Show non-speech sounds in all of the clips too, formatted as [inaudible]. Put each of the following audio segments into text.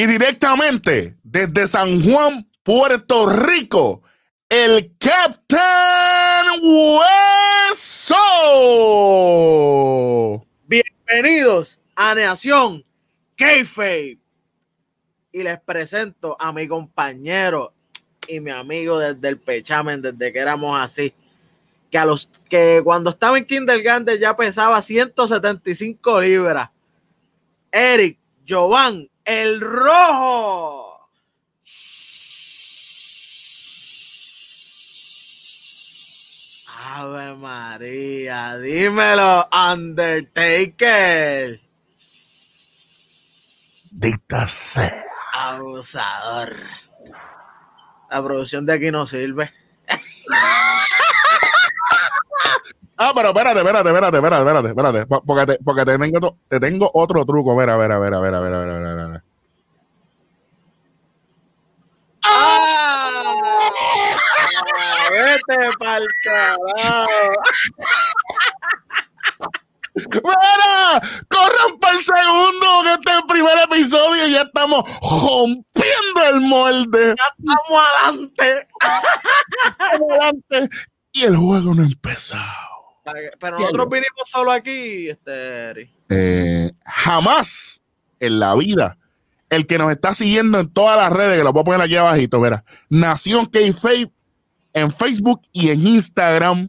Y directamente desde San Juan, Puerto Rico, el Captain Hueso. Bienvenidos a Nación Kayfabe. Y les presento a mi compañero y mi amigo desde el pechamen, desde que éramos así. Que, a los, que cuando estaba en Kindergarten ya pesaba 175 libras. Eric Jovan, el rojo. Ave María, dímelo, Undertaker. Dicta sea. Abusador. La producción de aquí no sirve. Ah, pero espérate, espérate, espérate, espérate, espérate, espérate. po- Porque te, porque te tengo, te tengo otro truco. Mira, a ver, a ver, a ver, ¡Ah! Vete pa'l carajo. ¡Mira! ¡Corran para el segundo! Que este es el primer episodio y ya estamos rompiendo el molde. Ya estamos adelante. Adelante. Y el juego no ha empezado. Pero nosotros vinimos solo aquí, este. Eh, jamás en la vida el que nos está siguiendo en todas las redes, que lo voy a poner aquí abajito, mira, Nación k en Facebook y en Instagram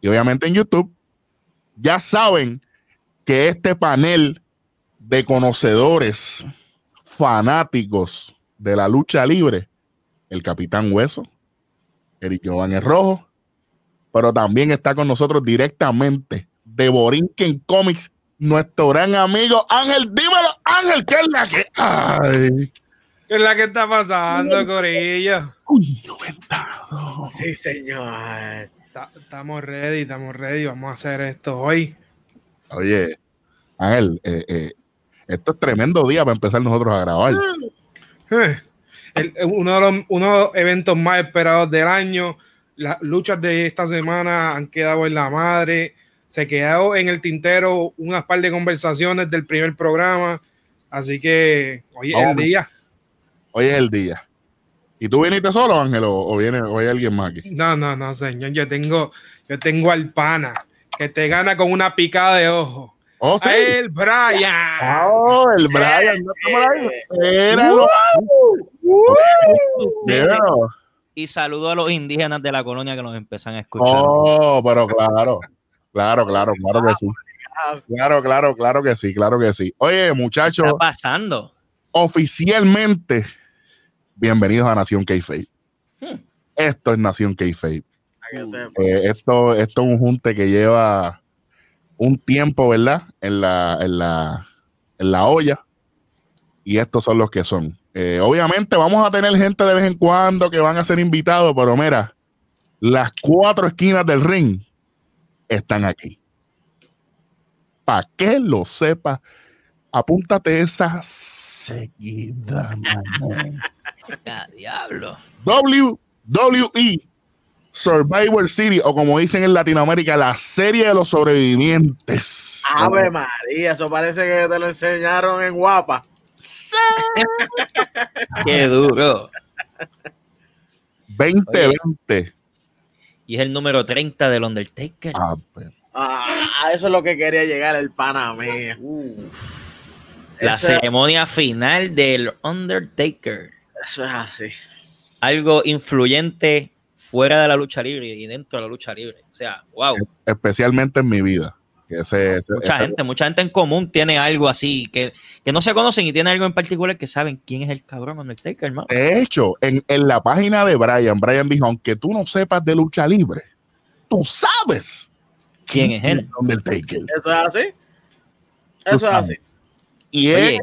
y obviamente en YouTube, ya saben que este panel de conocedores fanáticos de la lucha libre, el Capitán Hueso, Eric Giovanni el Rojo, pero también está con nosotros directamente de Borinquen Comics, nuestro gran amigo Ángel. Dímelo, Ángel, ¿qué es la que hay? ¿Qué es la que está pasando, Corillo? Uy, cuidado. Sí, señor. Ta- Estamos ready, estamos ready. Vamos a hacer esto hoy. Oye, Ángel, eh, eh, esto es tremendo día para empezar nosotros a grabar. Eh, el- uno, de los, uno de los eventos más esperados del año. Las luchas de esta semana han quedado en la madre. Se quedó en el tintero unas par de conversaciones del primer programa. Así que hoy es el día. Hoy es el día. ¿Y tú viniste solo, Ángel, o, o viene o hay alguien más aquí? No, no, no, señor. Yo tengo, yo tengo al pana que te gana con una picada de ojo. Oh, sí. El Brian. Oh, el Brian, ¿no está por ahí? Míralo. Míralo. Y saludo a los indígenas de la colonia que nos empiezan a escuchar. Oh, pero claro, claro, claro, claro que sí. Claro, claro, claro que sí, claro que sí. Oye, ¿Qué muchachos, está pasando? oficialmente, bienvenidos a Nación k Hmm. Esto es Nación k. Eh, esto, esto es un junte que lleva un tiempo, ¿verdad? En la, en la, en la olla. Y estos son los que son. Eh, obviamente vamos a tener gente de vez en cuando que van a ser invitados, pero mira, las cuatro esquinas del ring están aquí. Para que lo sepa, apúntate esa seguida. ¡Ah, diablo! WWE Survivor City, o como dicen en Latinoamérica, la serie de los sobrevivientes. Ave María, eso parece que te lo enseñaron en guapa. ¡Qué duro! 2020. Y es el número 30 del Undertaker. Ah, pues, Ah, a eso es lo que quería llegar el pana. La Ese- ceremonia final del Undertaker. Eso es así. Algo influyente fuera de la lucha libre y dentro de la lucha libre. O sea, wow. especialmente en mi vida. Que ese- ese- Mucha ese- gente, mucha gente en común tiene algo así que, que no se conocen y tiene algo en particular que saben quién es el cabrón Undertaker, hermano. De hecho, en, en la página de Brian, Brian dijo, aunque tú no sepas de lucha libre, tú sabes ¿Quién es él? Eso Undertaker. es así. Eso es así. Y es,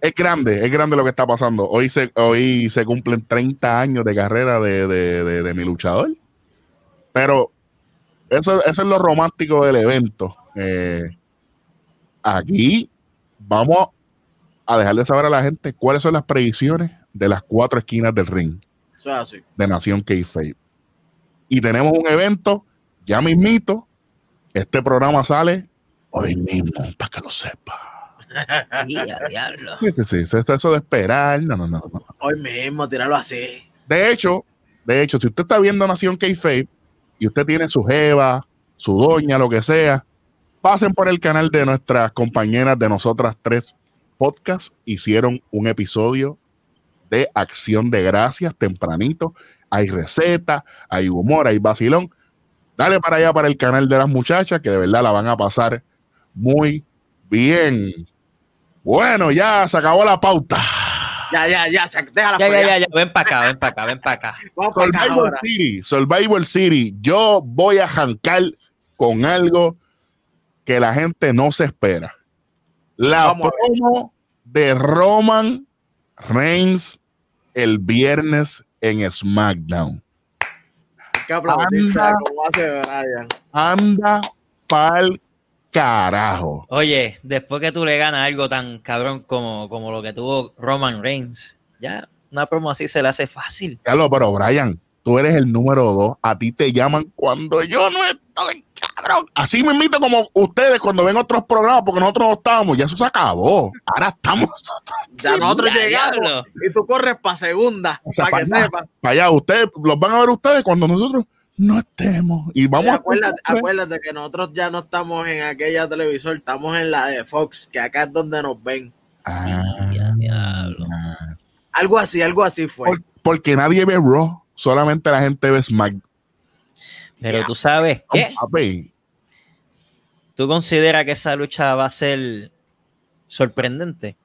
es grande, es grande lo que está pasando. Hoy se, hoy se cumplen 30 años de carrera de, de- de- de mi luchador. Pero eso, eso es lo romántico del evento. Eh, aquí vamos a dejarle saber a la gente cuáles son las predicciones de las cuatro esquinas del ring Eso es así. de Nación K-Fape. Y tenemos un evento, ya mismito. Este programa sale hoy mismo, para que lo sepa. [laughs] Diablo. Sí, sí, sí, eso, eso de esperar, no, no, no. no. Hoy mismo, tirarlo así. De hecho, de hecho, si usted está viendo Nación K-Fape y usted tiene su jeva, su doña, lo que sea, pasen por el canal de nuestras compañeras de nosotras tres podcasts. Hicieron un episodio de acción de gracias tempranito. Hay receta, hay humor, hay vacilón. Dale para allá para el canal de las muchachas que de verdad la van a pasar muy bien. Bueno, ya se acabó la pauta. Ya, ya, ya, déjala Ya, ya, ya, ya. Ven para acá, ven para acá, ven para acá. [laughs] Para acá. City, Survivor City. Yo voy a jancar con algo que la gente no se espera. La Vamos promo de Roman Reigns el viernes en SmackDown. Hay que aplaudirse Anda. como hace Brian. Anda pa'l carajo. Oye, después que tú le ganas algo tan cabrón como, como lo que tuvo Roman Reigns, ya una promo así se le hace fácil. Ya lo, pero Brian, tú eres el número dos. A ti te llaman cuando yo no estoy, cabrón. Así me invito como ustedes cuando ven otros programas, porque nosotros no estábamos. Ya eso se acabó. Ahora estamos [laughs] Ya nosotros Ya, llegamos diablo. y tú corres para segunda, O sea, para que sepas. para allá. Ustedes los van a ver ustedes cuando nosotros no estemos. Y vamos a acuérdate, acuérdate que nosotros ya no estamos en aquella televisor, estamos en la de Fox, que acá es donde nos ven. Ah, Ya, diablo. Algo así, algo así fue. por- porque nadie ve Raw, solamente la gente ve SmackDown. Pero tú sabes qué, Papi, tú consideras que esa lucha va a ser sorprendente.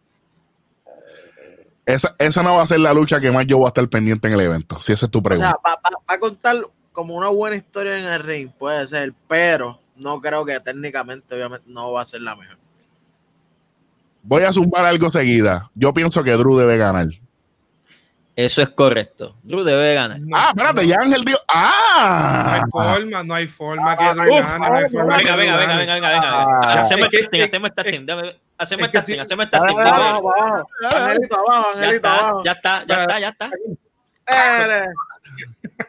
Esa, esa no va a ser la lucha que más yo voy a estar pendiente en el evento. Si esa es tu O pregunta. sea, para contar como una buena historia en el ring, puede ser, pero no creo que técnicamente, obviamente, no va a ser la mejor. Voy a zumbar algo seguida. Yo pienso que Drew debe ganar. Eso es correcto. Drew debe ganar. No, ah, espérate, ya Ángel dio. No hay ¡Ah! forma, no hay forma que Ah, Drew uf, gane, no hay forma Venga, que venga, venga, venga, venga, venga. Ah. Hacemos que- testing, es- hacemos testing. Dame- Hacemos que testing, hacemos testing. Ah, dime. Abajo, abajo. Angelito abajo, Ya Angelito está, abajo. ya está, ya está, ya está.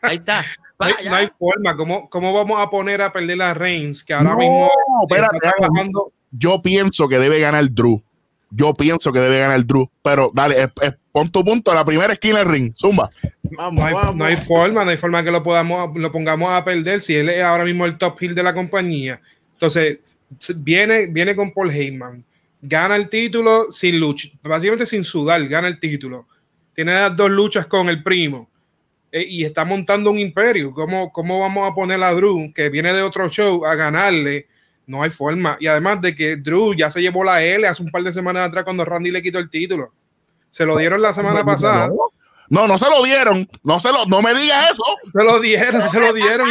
Ahí está. No hay, forma. ¿Cómo, ¿Cómo vamos a poner a perder a Reigns? Que ahora No, mismo espérate, trabajando. Yo pienso que debe ganar Drew. Yo pienso que debe ganar Drew. Pero dale, es- es- pon tu punto. La primera esquina del ring. Zumba. Vamos, No hay, vamos. no hay forma, no hay forma que lo podamos, lo pongamos a perder si él es ahora mismo el top heel de la compañía. Entonces, viene, viene con Paul Heyman, gana el título sin lucha, básicamente sin sudar, gana el título. Tiene las dos luchas con el primo eh, y está montando un imperio. ¿Cómo, ¿Cómo vamos a poner a Drew, que viene de otro show, a ganarle? No hay forma. Y además de que Drew ya se llevó la L hace un par de semanas atrás cuando Randy le quitó el título. Se lo dieron la semana pasada. No, no se lo dieron. No se lo, no me digas eso. Se lo dieron, se lo dieron.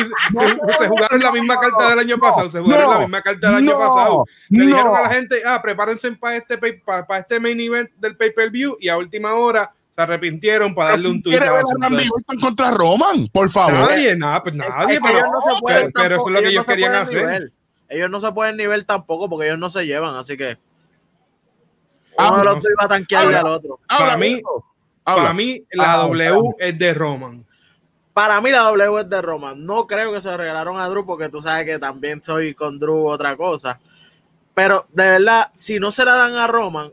se, jugaron la misma carta del año pasado. Se jugaron no, la misma carta del año no, pasado. Le no. dijeron a la gente, ah, prepárense para este, pay- pa- pa este main event del pay-per-view y a última hora se arrepintieron para darle un ¿Quiere a. Orton contra Roman? Por favor. Nadie, nada, pues Es nadie, que pero, ellos no se pueden pero- pero eso es lo que ellos no querían hacer. nivel. Ellos no se pueden nivel tampoco porque ellos no se llevan, así que Ah, uno de los no dos iba a tanquearle Habla. al otro. Habla, para mí-. Habla. Para mí, la Ah, W es de Roman. Para mí la W es de Roman. No creo que se lo regalaron a Drew porque tú sabes que también soy con Drew otra cosa. Pero de verdad, si no se la dan a Roman,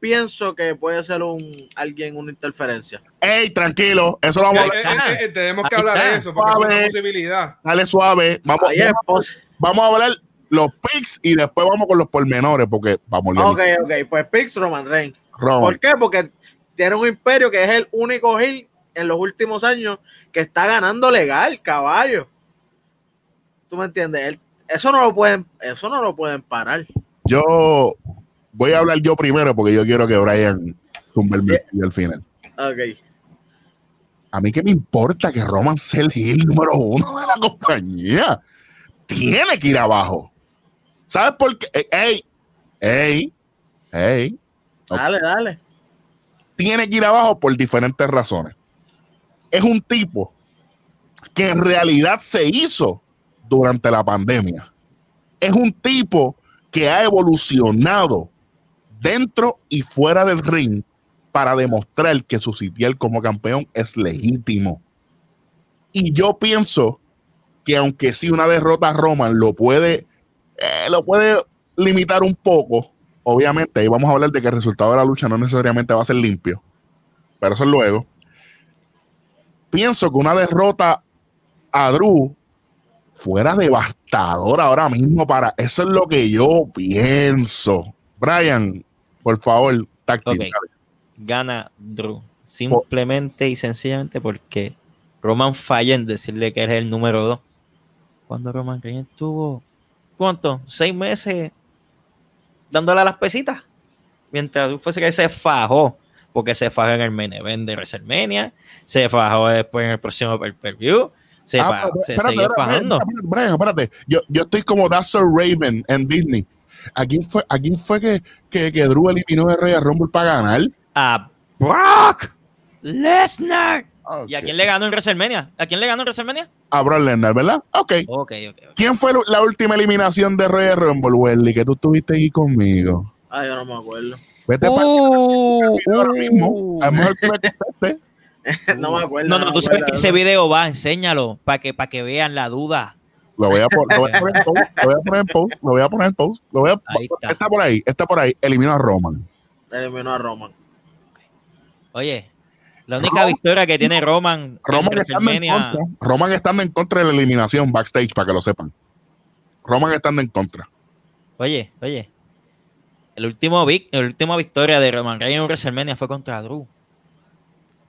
pienso que puede ser un alguien una interferencia. Ey, tranquilo. Eso lo vamos a hablar. eh, eh, eh, tenemos que hablar de eso porque es una posibilidad. Dale suave. Vamos, Ahí es pos- vamos a hablar los picks y después vamos con los pormenores porque vamos a Ok, ok, pues Pix Roman Reigns. Roman. ¿Por qué? Porque tiene un imperio que es el único heel en los últimos años que está ganando legal, caballo. ¿Tú me entiendes? Él- eso no lo pueden, eso no lo pueden parar. Yo voy a hablar yo primero porque yo quiero que Brian tumbe el Sí. martillo al final. Ok. A mí que me importa que Roman sea el heel número uno de la compañía. Tiene que ir abajo. ¿Sabes por qué? Eh, Ey, ey, ey. Dale, dale. Tiene que ir abajo por diferentes razones. Es un tipo que en realidad se hizo durante la pandemia. Es un tipo que ha evolucionado dentro y fuera del ring para demostrar que su sitial como campeón es legítimo. Y yo pienso que aunque sí una derrota a Roman lo puede, eh, lo puede limitar un poco, obviamente ahí vamos a hablar de que el resultado de la lucha no necesariamente va a ser limpio, pero eso es luego. Pienso que una derrota a Drew fuera devastadora ahora mismo para eso es lo que yo pienso. Brian, por favor, táctil. Ok. Gana Drew. Simplemente y sencillamente porque Roman falla en decirle que eres el número 2. Cuando Roman Reigns estuvo, ¿cuánto? ¿Seis meses dándole a las pesitas? Mientras Drew fuese que se fajó, porque se fajó en el main event de WrestleMania, se fajó después en el próximo pay-per-view, se, Ah, fa- pero se espérate, siguió espérate, fajando. espérate, espérate. Yo, yo estoy como That's So Raven en Disney. ¿A quién fue, a quién fue que, que, que Drew eliminó de Rey Rumble para ganar? A Brock Lesnar. ¿Y a quién le ganó en WrestleMania? ¿A quién le ganó en WrestleMania? A Brock Lesnar, ¿verdad? Ok. Ok, ok, ok. ¿Quién fue la última eliminación de Rey Rumble, Welly? Que tú estuviste aquí conmigo. Ay, yo no me acuerdo. Vete para Uh, ahora mismo. uh. A lo mejor tú me contestes. [laughs] no me acuerdo. No, no, tú sabes acuerdo. que ese video va, enséñalo, para que, para que vean la duda. Lo voy a, pon- lo voy a poner en post. Lo voy a poner en post. Lo voy a poner en post. Lo voy a, Ahí está. está por ahí. Está por ahí. Eliminó a Roman. Eliminó a Roman. Oye, la única victoria que tiene Roman, Roman en estando, en contra, Roman estando en contra de la eliminación backstage, para que lo sepan. Roman estando en contra. oye, oye, el último vic, la última victoria de Roman Reigns en WrestleMania fue contra Drew.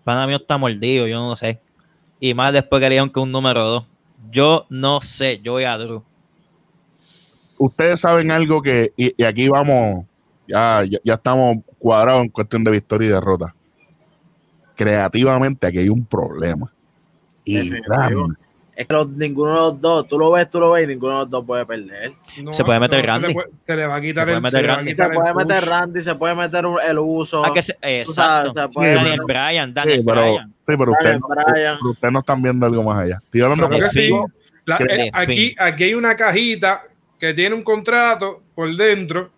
Para mí está mordido, yo no sé. Y más después que le dieron que un número 2. Yo no sé, yo voy a Drew. Ustedes saben algo que, y, y aquí vamos, ya, ya, ya estamos cuadrados en cuestión de victoria y derrota. Creativamente aquí hay un problema. Y grande. Es que los- ninguno de los dos, tú lo ves, tú lo ves y ninguno de los dos puede perder. No, Se puede meter no, Randy. Se le, puede- se le va a quitar Se el a Randy. Se el puede meter. Randy, se puede meter el uso. Ah, que se- exacto. se puede Daniel meter- Bryan, Sí, Daniel pero, Bryan. sí, pero no, Bryan. pero ustedes no están viendo algo más allá. Estoy hablando Claro que sí. La- eh, aquí, aquí hay una cajita que tiene un contrato por dentro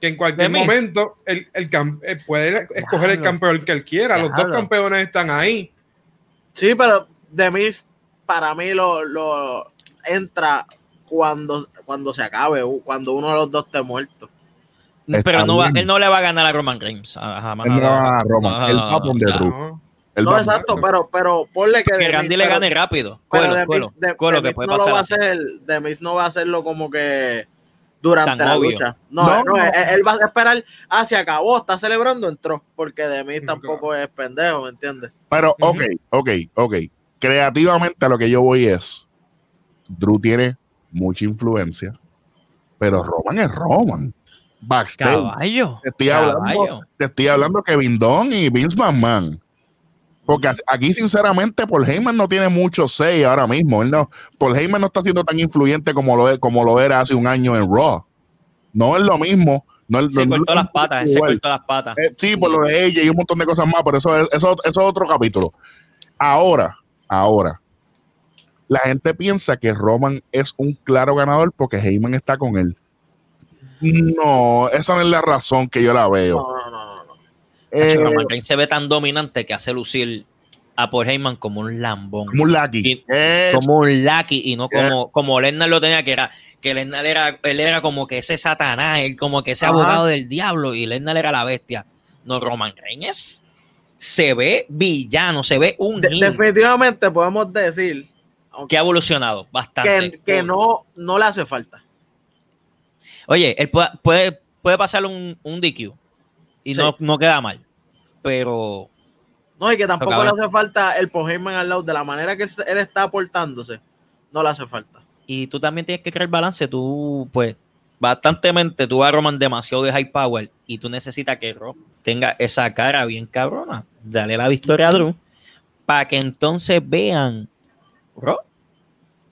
que en cualquier momento el, el cam- eh, puede escoger el campeón que él quiera. Los dos campeones están ahí. Sí, pero de mí, para mí, lo, lo entra cuando, cuando se acabe, cuando uno de los dos esté muerto. Está Pero no va, él no le va a ganar a Roman Reigns. Él no le va a ganar a Roman. Él va a poner Drew. ¿no? Exacto, pero, pero ponle que. Que Randy le gane rápido. Pero que puede no lo va a hacer, The Miz no va a hacerlo como que durante Tan la obvio. lucha. No, No, no, no. Él, él va a esperar, ah, se acabó, está celebrando, entró, porque The Miz tampoco es pendejo, ¿me entiendes? Pero, ok, ok, ok. Creativamente a lo que yo voy es, Drew tiene mucha influencia, pero Roman es Roman. Backstage. Caballo. Te estoy hablando, Caballo. te estoy hablando Kevin Dunn y Vince McMahon. Porque aquí, sinceramente, Paul Heyman no tiene mucho say ahora mismo. Él no, Paul Heyman no está siendo tan influyente como lo, como lo era hace un año en Raw. No es lo mismo. No es, Se no- cortó las patas, se igual. cortó las patas. Eh, sí, por lo de ella y un montón de cosas más, pero eso es, eso, eso es otro capítulo. Ahora, ahora, la gente piensa que Roman es un claro ganador porque Heyman está con él. No, esa no es la razón que yo la veo. No, no, no, no. no. Eh, Roman Reigns se ve tan dominante que hace lucir a Paul Heyman como un lambón. como un lucky. Y- Es- como un lucky y no como, como Lesnar lo tenía que era que Lesnar era él era como que ese satanás él como que ese Ajá. abogado del diablo y Lesnar era la bestia no Roman Reigns se ve villano se ve un De- definitivamente podemos decir que ha evolucionado bastante que, que no, no le hace falta. oye él puede puede, puede pasarle un, un DQ y Sí. no, no queda mal pero No, y que tampoco le hace falta el Paul Heyman al lado, de la manera que él está aportándose, no le hace falta. y tú también tienes que crear balance tú pues bastantemente tú a Roman demasiado de high power y tú necesitas que Rob tenga esa cara bien cabrona dale la victoria a Drew para que entonces vean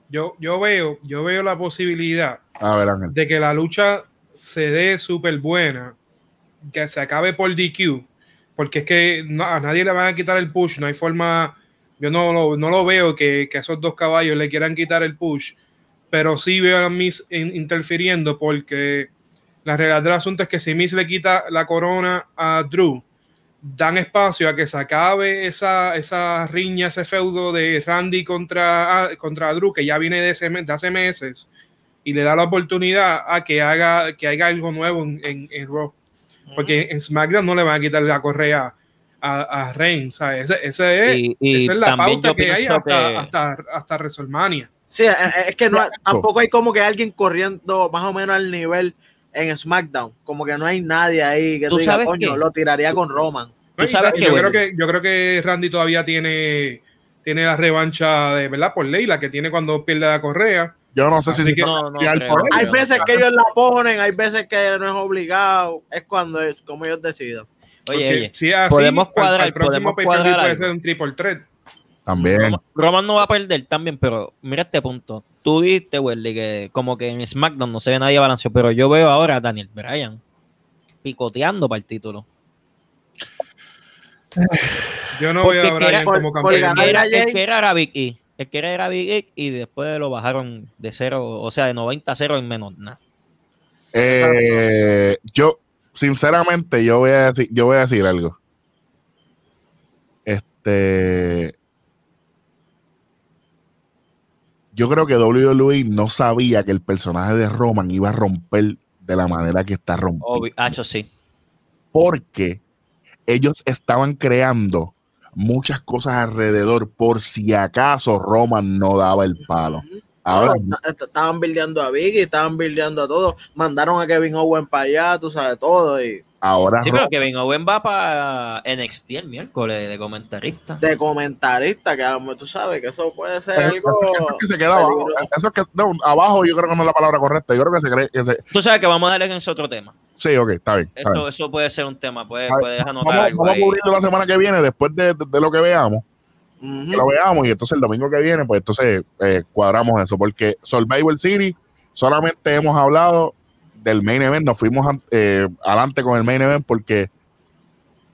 Yo, yo veo, yo veo la posibilidad a ver, Ángel. de que la lucha se dé súper buena, que se acabe por DQ, porque es que no- a nadie le van a quitar el push, no hay forma, yo no lo, no lo veo que, que esos dos caballos le quieran quitar el push, pero sí veo a Miss in- interfiriendo porque la realidad del asunto es que si Miss le quita la corona a Drew, dan espacio a que se acabe esa, esa riña, ese feudo de Randy contra, ah, contra Drew, que ya viene de, ese de hace meses, y le da la oportunidad a que haga, que haga algo nuevo en, en, en Raw. Porque en SmackDown no le van a quitar la correa a, a Reigns. ¿sabes? Ese, ese es, Y- y esa es la también pauta que hay hasta, que- hasta, hasta WrestleMania. Sí, es- es que no, tampoco hay como que alguien corriendo más o menos al nivel en SmackDown. Como que no hay nadie ahí que ¿Tú tú digas, coño, qué? lo tiraría con Roman. Tú sabes que, yo, creo que yo creo que Randy todavía tiene, tiene la revancha de verdad por ley, la que tiene cuando pierde la correa. Yo no sé Así si que- No, no tirar creo. por Hay veces que ellos la ponen, hay veces que no es obligado. Es cuando es como ellos decidan. Oye, oye, si es así, podemos para cuadrar- el próximo podemos cuadrar puede ser un triple threat. También. Roman, Roman no va a perder también, pero mira este punto. Tú dijiste, Welly, que como que en SmackDown no se ve nadie balanceado, pero yo veo ahora a Daniel Bryan picoteando para el título. Yo no Porque veo a Bryan por- como campeón. El que era, el que era era Big E. El que era era Big E y después lo bajaron de cero, o sea, de 90 a 0 en menos nada. Eh, yo, sinceramente, yo voy a decir, yo voy a decir algo. Este. Yo creo que WWE no sabía que el personaje de Roman iba a romper de la manera que está rompiendo. Obvio, hacho, sí. Porque ellos estaban creando muchas cosas alrededor por si acaso Roman no daba el palo. Est- estaban bildeando a Biggie, estaban bildeando a todos. Mandaron a Kevin Owen para allá, tú sabes todo. Y ahora Sí, pero Kevin Owen va para NXT el miércoles de comentarista. de comentarista, que a lo mejor tú sabes que eso puede ser Pero algo. eso es que se queda abajo. Eso es que no, abajo yo creo que no es la palabra correcta. Yo creo que se cree que se. Tú sabes que vamos a darle en ese otro tema. Sí, ok, está bien. está bien. Eso, eso puede ser un tema, puedes, puedes anotar Vamos, algo vamos a cubrirlo la semana que viene, después de, de- de lo que veamos. Lo veamos y entonces el domingo que viene, pues entonces eh, cuadramos eso. Porque Survivor City solamente hemos hablado del main event. Nos fuimos eh, adelante con el main event porque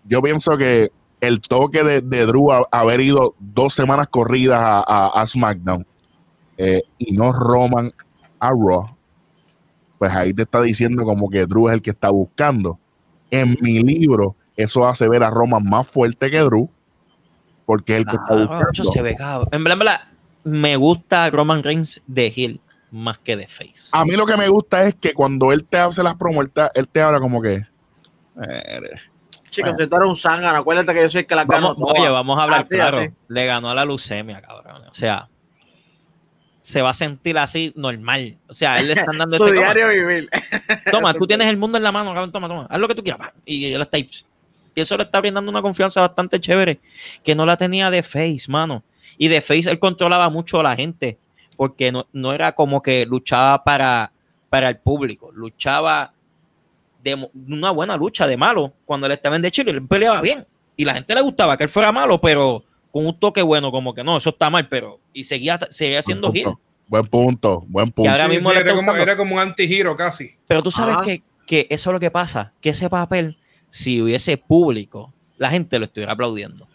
yo pienso que el toque de, de Drew a- haber ido dos semanas corridas a SmackDown eh, y no Roman a Raw, pues ahí te está diciendo como que Drew es el que está buscando. En mi libro, eso hace ver a Roman más fuerte que Drew, porque es el que está buscando. se ve cabrón. En verdad, en verdad, me gusta Roman Reigns de heel más que de face. A mí lo que me gusta es que cuando él te hace las promos, él te, él te habla como que. eh, Chicos, si tú eres un zángano, acuérdate que yo soy el que las gano Vamos, oye, vamos a hablar Así, claro. así. Le ganó a la leucemia, cabrón. O sea, se va a sentir así normal. O sea, a él le están [laughs] dando Su diario vivir. toma, tú [laughs] tienes el mundo en la mano, cabrón, toma, toma, haz lo que tú quieras. Y él está ahí. Y eso le está brindando una confianza bastante chévere que no la tenía de Face, mano. Y de Face él controlaba mucho a la gente porque no, no era como que luchaba para, para el público, luchaba de mo- una buena lucha de malo. Cuando él estaba en de Chile, él peleaba bien y la gente le gustaba que él fuera malo, pero con un toque bueno, como que no, eso está mal, pero y seguía, seguía heel. punto, Buen punto, buen punto. Que ahora mismo sí, era, como, era como un anti-hero casi. Pero tú sabes que, que eso es lo que pasa, que ese papel, si hubiese público, la gente lo estuviera aplaudiendo.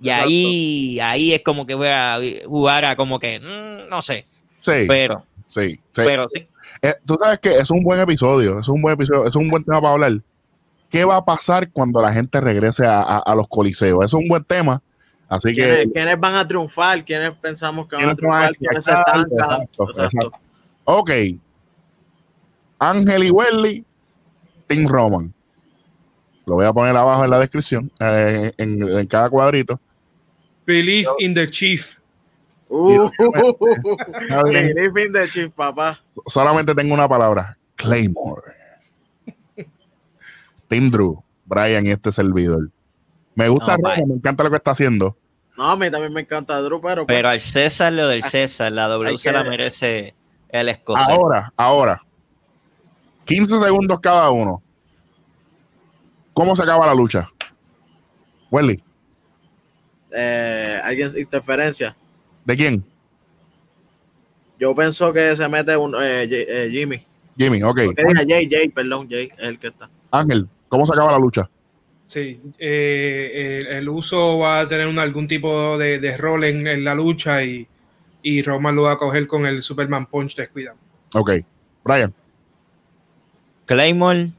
Y Exacto. ahí, ahí es como que voy a jugar a como que, mm, no sé, Sí, pero, sí, sí. pero sí. Eh, tú sabes que es un buen episodio, es un buen episodio, es un buen tema para hablar. ¿Qué va a pasar cuando la gente regrese a, a- a los coliseos? Es un buen tema. Así que ¿Quiénes, van a triunfar? ¿Quiénes pensamos que van a ¿Quiénes van a triunfar? ¿Quiénes se? Exacto, Exacto. exacto. Ok. Ángel y Welly, Team Roman. Lo voy a poner abajo en la descripción, eh, en, en cada cuadrito. Believe in the chief. Uh. Believe [laughs] in the chief, papá. Solamente tengo una palabra: Claymore. Team Drew, Brian y este servidor. Me gusta No, me encanta lo que está haciendo. No, a mí también me encanta Drew, pero, pues, Pero al César lo del César, la W se que- la merece el escocés. Ahora, ahora. 15 segundos cada uno. ¿Cómo se acaba la lucha? Welly, eh, alguien interferencia. ¿de quién? Yo pienso que se mete un eh, eh, Jimmy. Jimmy, ok. Diga Jay, Jay, perdón, Jay, es el que está. Ángel, ¿cómo se acaba la lucha? Sí, eh, el, el uso va a tener un- algún tipo de, de rol en, en la lucha y, y Roman lo va a coger con el Superman Punch descuidado. Ok. Brian, Claymore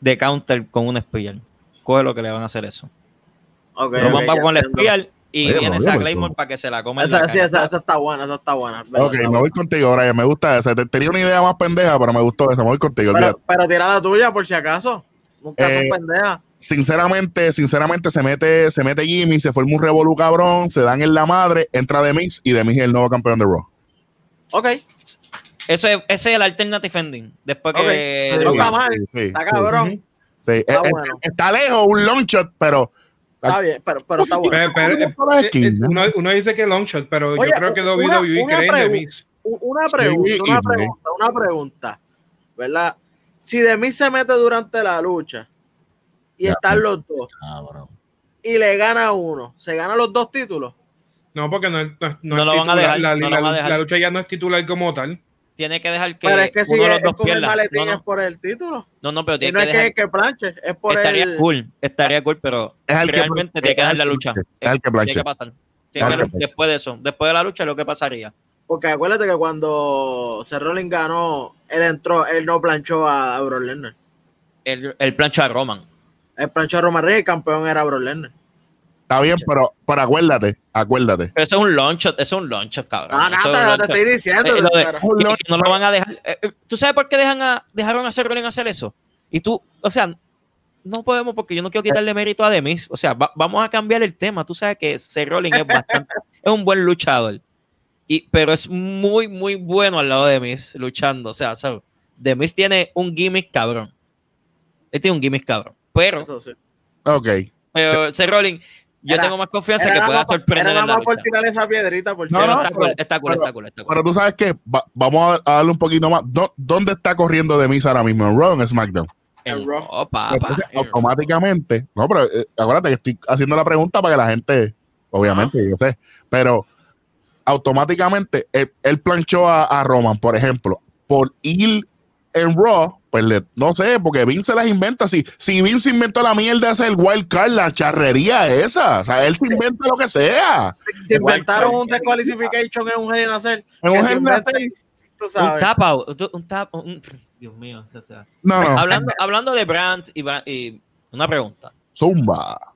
de counter con un espiral. Coge lo que le van a hacer eso. Ok, Roman ok, va con el espiral Y Oye, viene esa Claymore para que se la coma Esa, la sí, cara. esa, esa está buena, esa está buena. verdad, Ok, está me voy contigo, Brian. Me gusta esa. Te- Tenía una idea más pendeja, pero me gustó esa. Me voy contigo. Pero, pero tira la tuya por si acaso. Nunca Eh, son pendejas. Sinceramente, sinceramente, se mete, se mete Jimmy, se forma un revolú cabrón, se dan en la madre, entra Demis y Demis es el nuevo campeón de Raw. Ok, Eso es, ese es el alternative ending. Después que. Ok. de- No está mal. Sí, está sí, cabrón. Sí. Está Eh, eh, bueno. Está lejos, un long shot, pero Está bien, pero, pero está bueno. Pero- pero, eh, eh, uno, uno dice que long shot, pero Oye, yo creo que WWE una cree en. U- Una pregunta, Sí, una sí. pregunta, una pregunta, ¿verdad? Si de mí se mete durante la lucha y Ya, están los dos cabrón. y le gana uno, ¿se ganan los dos títulos? No, porque no, es- no, No es lo van a titular, dejar, La, no lo la- van a dejar. la lucha ya no es titular como tal. Tiene que dejar que, pero es que si uno de es, los es dos el pierda. maletín No, es no, por el título. no, no, pero Y tiene no que es que, dejar. que planche, es por estaría el... cool, estaría cool, pero Es el que realmente planche, tiene que dar la que lucha. es el que Tiene planche. que pasar. Tiene que- que planche. después de eso, después de la lucha, lo que pasaría. Porque acuérdate que cuando Seth Rollins ganó, él entró, él no planchó a, a Brock Lesnar. El, el plancha de Roman. El planchó a Roman Reigns, el campeón era Brock Lesnar. Está bien, pero, pero acuérdate, acuérdate. Pero eso es un launch, eso es un launch, cabrón. Ah, es un nada, te, estoy diciendo. Eh, lo de- pero- no lo van a dejar. eh, eh, ¿Tú sabes por qué dejan a, dejaron a Seth Rollins hacer eso? Y tú, o sea, no podemos porque yo no quiero quitarle mérito a Demis. O sea, va- vamos a cambiar el tema. Tú sabes que Seth Rollins es bastante, [laughs] es un buen luchador. Y, pero es muy, muy bueno al lado de Demis luchando. O sea, so, Demis tiene un gimmick cabrón. Él tiene un gimmick cabrón. Pero, Eso sí. Ok. pero Seth Rollins, yo Era- tengo más confianza que pueda sorprender era nada más por tirar esa piedrita, por No, Pero no, está, cool, está cool, pero- está cool, está cool. Pero tú sabes que vamos a, a darle un poquito más. ¿Dó- ¿Dónde está corriendo Demis ahora mismo? ¿En Raw o en SmackDown? En Raw. oh, papá, Entonces, en Raw. automáticamente, no, pero eh, acuérdate que estoy haciendo la pregunta para que la gente, obviamente, yo sé, pero automáticamente él, él planchó a, a Roman, por ejemplo, por ir en Raw, pues le- no sé, porque Vince se las inventa. Si, si Vince inventó la mierda esa el wild card, la charrería esa, o sea, él se inventa lo que sea. Si, si inventaron un desqualification en un Cell, En un se tú Un tap out, un tap, un- Dios mío, o sea, no, no, hablando, hablando de brands y, y una pregunta, Zumba.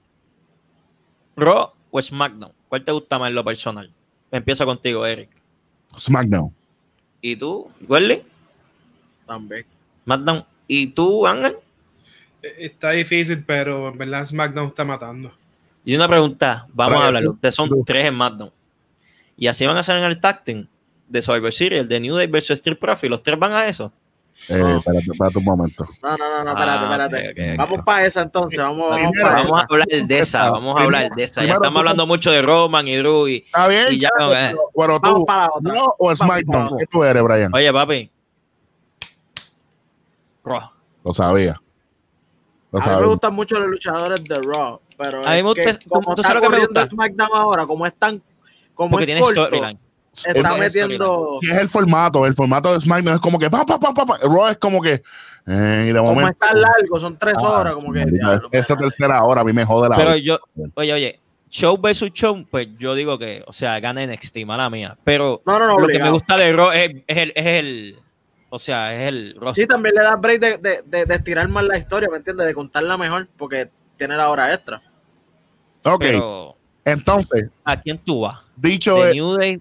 Raw o SmackDown, ¿cuál te gusta más en lo personal? Empiezo contigo, Eric. SmackDown. ¿Y tú, Welly? También. SmackDown. ¿Y tú, Ángel? Eh, Está difícil, pero en verdad SmackDown está matando. Y una pregunta, vamos a hablar. tú- Ustedes son tú. tres en SmackDown. Y así van a hacer en el tag team de Survivor Series, el de New Day versus Street Profit. ¿Los tres van a eso? Eh, No. espérate, espérate un momento. No, no, no, no, espérate, Ah, espérate. Vamos para esa entonces, vamos, vamos Primero, Vamos a hablar de esa, vamos a hablar de esa. Ya Primero, estamos tú- hablando mucho de Roman y Drew. Y, Está bien, y ya, eh. pero- pero Vamos tú, para la otra. ¿no o SmackDown? ¿Qué tú eres, Brian? oye, papi. Lo sabía. Lo A mí me gustan mucho los luchadores de Raw, pero A mí me gusta- que ¿tú- como tú está sabes lo que me gusta? SmackDown ahora, como es tan como Porque es tiene corto, storyline. está metiendo Y es el formato, el formato de SmackDown es como que pa, pa, pa, pa, pa. Raw es como que eh, y de como momento es tan largo, son tres Ah, horas, como que esa tercera hora a mí me jode la Pero vida. yo, oye, oye, show versus show, pues yo digo que, o sea, gana NXT, mala mía. Pero No, no, no, lo que me gusta de Raw es, es el, es el, o sea, es el roster. Sí, también le da break de, de, de, de estirar más la historia, ¿me entiendes? De contarla mejor, porque tiene la hora extra. ok, Pero, entonces, ¿a quién tú vas? dicho The de, New Day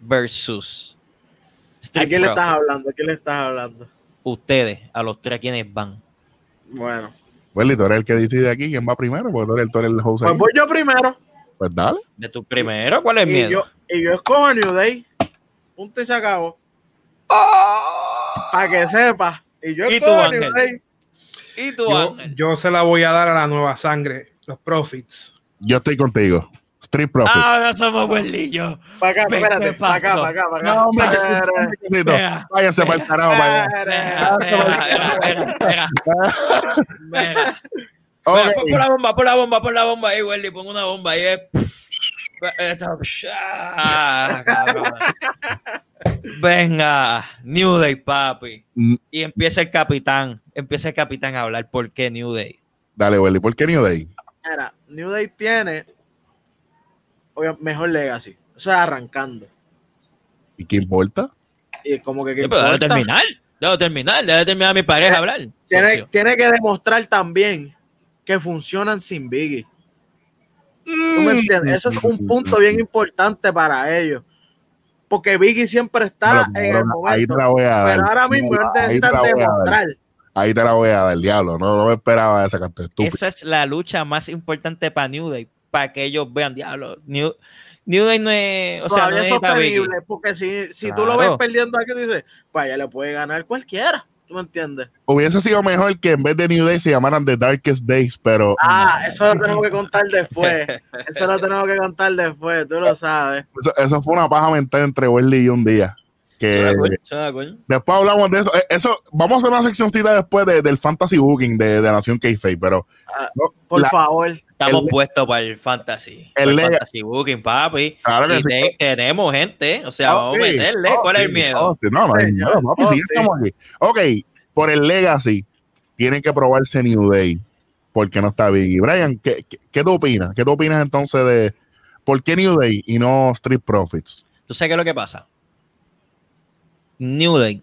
versus ¿A quién le estás hablando? ¿A quién le estás hablando? Ustedes, a los tres, ¿a quiénes van? Bueno, Welly, tú eres el que decide aquí quién va primero, porque tú eres, tú eres el host pues aquí. voy yo primero. Pues dale. De tu primero, ¿cuál es el Y miedo? yo, y yo escojo a New Day. Punto y se acabó. Para que sepa. Y yo ¿Y tú, Ángel? Day. ¿Y tú, Yo, Ángel? yo se la voy a dar a la nueva sangre, los Profits. Yo estoy contigo. Street Profit. Ahora somos buenillos. Para acá, ¿Qué espérate. Para acá, para acá, para acá. no, hombre, váyanse para el carajo. para allá. Mira, mira, mira, mira. Mira. Ok, Mira, pon, la bomba, pon la bomba, pon la bomba ahí, Welly, pon una bomba ahí. eh. Ah. Venga, New Day, papi. Mm, Y empieza el capitán, empieza el capitán a hablar por qué New Day. Dale, Welly, ¿por qué New Day? Mira, New Day tiene mejor legacy. Eso es arrancando. ¿Y qué importa? Y como que, ¿qué Sí, pero debe importa? terminar, debe terminar, debe terminar mi pareja a hablar. Tiene, tiene que demostrar también que funcionan sin Biggie. ¿Tú me entiendes? Eso es un punto bien importante para ellos. Porque Biggie siempre está en el ahora- ahí te momento. la voy a dar. Pero ahora mismo ellos Ahí te necesitan la voy a dar. demostrar. Ahí te la voy a dar, diablo. No, no me esperaba esa cantidad estúpida. Esa es la lucha más importante para New Day, para que ellos vean, diablo. New, New Day no es, o sea, no es sostenible. Porque si, si tú lo ves perdiendo aquí, dices, pues ya le puede ganar cualquiera. ¿Tú me entiendes? Hubiese sido mejor que en vez de New Day se llamaran The Darkest Days, pero Ah, eso lo tenemos que contar después. [laughs] Eso lo tenemos que contar después, tú lo sabes. eso, eso fue una paja mental entre Wesley y un día. Que después hablamos de eso. Eh, Eso, vamos a hacer una seccioncita después de- del fantasy booking de, de Nación K-Face, pero Ah, no, Por la- favor. Estamos El- puestos para el fantasy. el para el Lega- fantasy booking, papi. claro que Y sí. te- tenemos gente, o sea, vamos a meterle. Oh, ¿Cuál es el miedo? Oh, sí, no, no, hay miedo, papi, Oh, sí, sí. estamos aquí. Ok, por el Legacy, tienen que probarse New Day, porque no está Biggie. Brian, ¿qué, qué, qué tú opinas? ¿Qué tú opinas entonces de por qué New Day y no Street Profits? ¿Tú sabes qué es lo que pasa? New Day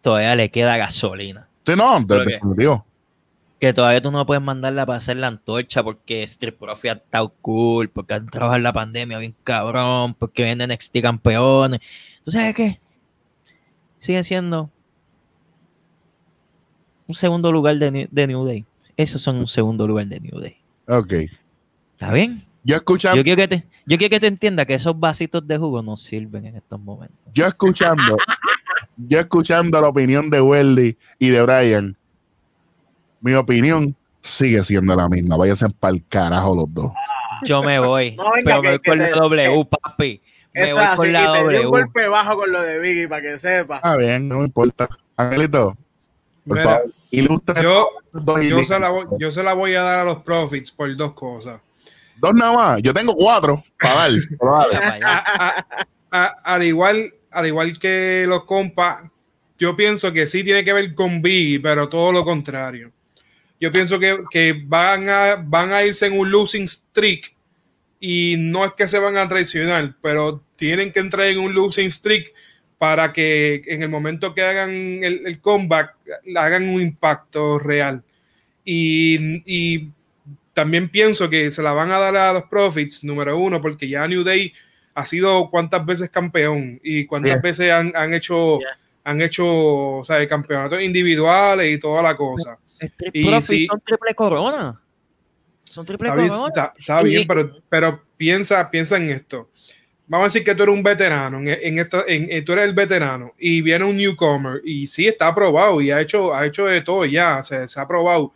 todavía le queda gasolina. Sí, no, de- que- definitivo. Que todavía tú no puedes mandarla para hacer la antorcha porque Street Profit ha estado cool, porque han trabajado en la pandemia bien cabrón, porque venden NXT campeones. ¿Tú sabes qué? Siguen siendo un segundo lugar de, New- de New Day. Esos son un segundo lugar de New Day. Ok. ¿Está bien? Yo escuchando, Yo quiero que te, yo quiero que te entienda que esos vasitos de jugo no sirven en estos momentos. yo escuchando, yo escuchando la opinión de Welly y de Brian, mi opinión sigue siendo la misma. Váyanse para el carajo los dos. Yo me voy. No, venga, pero me voy con la W, papi. Me voy con la di un W. golpe bajo con lo de Biggie, para que sepa. Está bien, no me importa. Angelito, por Mira, favor, ilustra yo, yo, y- se la voy, yo se la voy a dar a los Profits por dos cosas. Dos nada más. Yo tengo cuatro para dar. [laughs] Para allá. A- a- a- al, igual, al igual que los compas, yo pienso que sí tiene que ver con Biggie, pero todo lo contrario. Yo pienso que, que van, a, van a irse en un losing streak y no es que se van a traicionar, pero tienen que entrar en un losing streak para que en el momento que hagan el, el comeback hagan un impacto real. Y, y también pienso que se la van a dar a los Profits, número uno, porque ya New Day ha sido cuántas veces campeón y cuántas Yeah. veces han, han hecho, Yeah. han hecho o sea, campeonatos individuales y toda la cosa. Y Profits sí. son triple corona. Son triple Está bien, corona. está- está Y- bien, pero, pero piensa, piensa en esto. Vamos a decir que tú eres un veterano, en, en esta, en, en- tú eres el veterano y viene un newcomer y sí está aprobado y ha hecho, ha hecho de todo ya, se, se ha aprobado.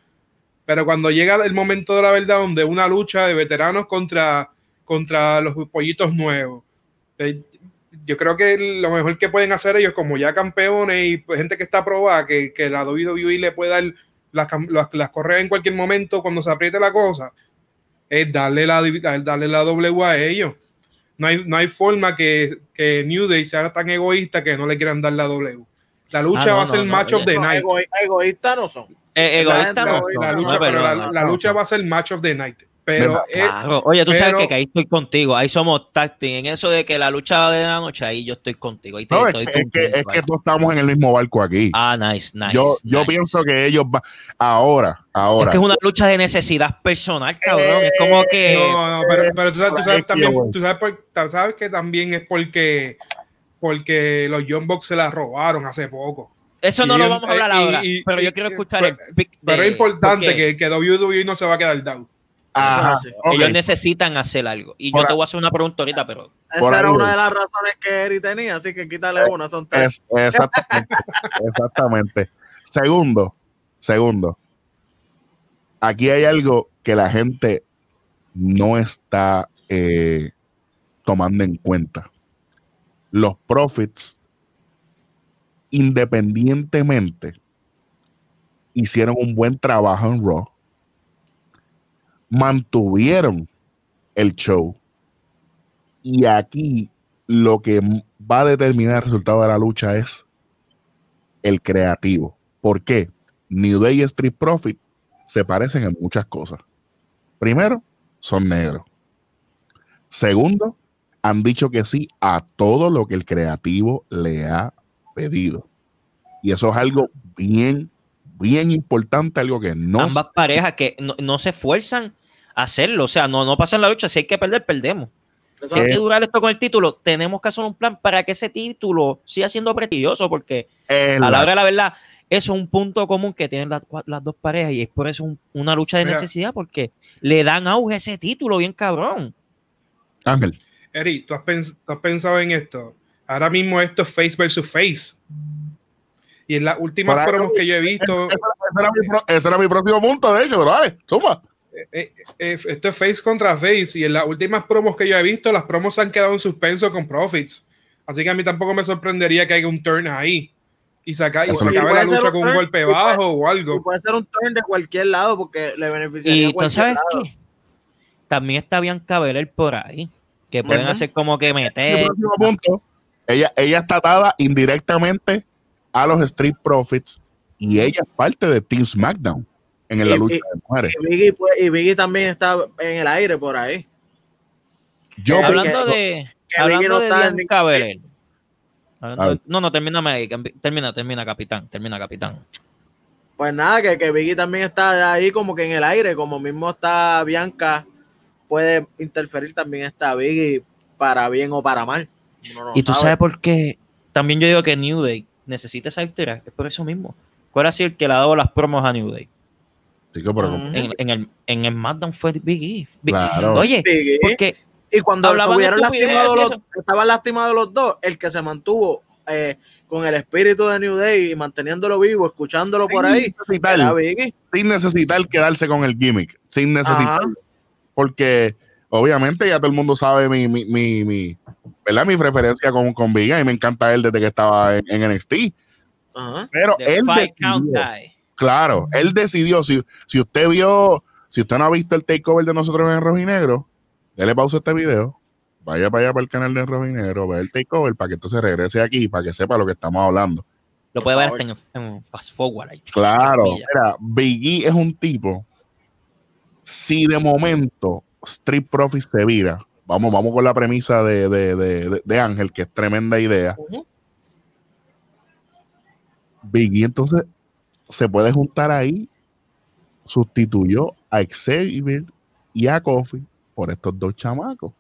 Pero cuando llega el momento de la verdad, donde una lucha de veteranos contra, contra los pollitos nuevos, eh, yo creo que lo mejor que pueden hacer ellos, como ya campeones y gente que está aprobada, que, que la WWE le puede dar las, las, las correas en cualquier momento cuando se apriete la cosa, es darle la, darle la W a ellos. No hay, no hay forma que, que New Day sea tan egoísta que no le quieran dar la W. La lucha Ah, no, va a ser no, no, match of the No, night. ego- egoístas no son. Eh, no. no- La lucha, no, pero pero la, no, la no, lucha no. va a ser match of the night. Pero Claro. Oye, tú sabes que, que ahí estoy contigo. Ahí somos táctil. En eso de que la lucha de la noche, ahí yo estoy contigo. Ahí te No, es, estoy que- es que, es que todos estamos en el mismo barco aquí. Ah, nice, nice. yo yo pienso que ellos van. Ahora, ahora. Es que es una lucha de necesidad personal, cabrón. es como que. no, no, pero, pero tú sabes, tú sabes también, tú sabes, por- tú sabes que también es porque, porque los Young Bucks se la robaron hace poco. Eso no y lo vamos a hablar y- ahora. y- pero y- yo quiero y- escuchar pero- el pick Pero es importante porque que, que WWE no se va a quedar down. Ajá. Ellos necesitan hacer algo. Y yo te voy a hacer una pregunta ahorita, pero. Esta era una de las razones que Eri tenía, así que quítale una, son tres. Es- exactamente. [laughs] exactamente. Segundo, segundo. Aquí hay algo que la gente no está eh, tomando en cuenta. Los profits, independientemente, hicieron un buen trabajo en Raw. Mantuvieron el show. Y aquí lo que va a determinar el resultado de la lucha es el creativo. ¿Por qué? New Day y Street Profit se parecen en muchas cosas. Primero, son negros. Segundo, han dicho que sí a todo lo que el creativo le ha pedido. Y eso es algo bien, bien importante, algo que no ambas parejas que no, no se esfuerzan hacerlo. O sea, no, no pasa en la lucha. Si hay que perder, perdemos. Si hay que durar esto con el título, tenemos que hacer un plan para que ese título siga siendo prestigioso, porque a la hora de la verdad, eso es un punto común que tienen las, las dos parejas y es por eso un- una lucha de Mira. necesidad, porque le dan auge a ese título bien cabrón. Ángel. Eri, ¿tú has, tú has pensado en esto? Ahora mismo esto es face versus face. Y en las últimas promos que yo he visto, Ese era, mi ese era mi próximo punto, de hecho, pero dale, suma. Eh, eh, esto es face contra face. Y en las últimas promos que yo he visto, las promos han quedado en suspenso con Profits. Así que a mí tampoco me sorprendería que haya un turn ahí. Y, saca, y Eso se acabe la lucha un con un turn, golpe puede- bajo o algo. puede ser un turn de cualquier lado porque le beneficiaría a Y tú cualquier sabes lado. qué? También está Bianca Belair por ahí, que pueden hacer como que meter. punto. Ella, ella está atada indirectamente a los Street Profits y ella es parte de Team SmackDown en la lucha y- de mujeres. Y Biggie, pues, y Biggie también está en el aire por ahí. Yo, que- hablando que- de, que hablando no de está en Bianca ningún- Belair. Hablando A ver. de- no, no, termina, termina, termina, capitán, termina, capitán. Pues nada, que, que Biggie también está ahí como que en el aire, como mismo está Bianca, puede interferir también está Biggie para bien o para mal. No y tú sabe. sabes por qué también yo digo que New Day necesita esa victoria, es por eso mismo. ¿Cuál ha sido el que le ha dado las promos a New Day? Pero. En, en el, en el SmackDown fue Big E. Big- Claro. Oye, Biggie. porque Y cuando estuvieron lastimados los, estaban lastimados los dos, el que se mantuvo eh, con el espíritu de New Day y manteniéndolo vivo, escuchándolo por ahí, sin necesitar, Biggie. sin necesitar quedarse con el gimmick, sin necesitar, Ajá. porque obviamente ya todo el mundo sabe mi, mi, mi, mi, ¿verdad? mi preferencia con, con Big E, y me encanta él desde que estaba en, en NXT, Ajá. pero The él decidió. Claro, él decidió, si, si usted vio, si usted no ha visto el takeover de nosotros en Rojo y Negro, dele pausa a este video, vaya para allá para el canal de Rojo y Negro, vea el takeover para que entonces regrese aquí, para que sepa lo que estamos hablando. Lo puede ver hasta en, en Fast Forward. ahí. Claro, mira, Biggie es un tipo. Si de momento Street Profits se vira, vamos, vamos con la premisa de, de- de- de- de Ángel, que es tremenda idea. Ujú. Biggie entonces se puede juntar ahí, sustituyó a Xavier y a Kofi por estos dos chamacos.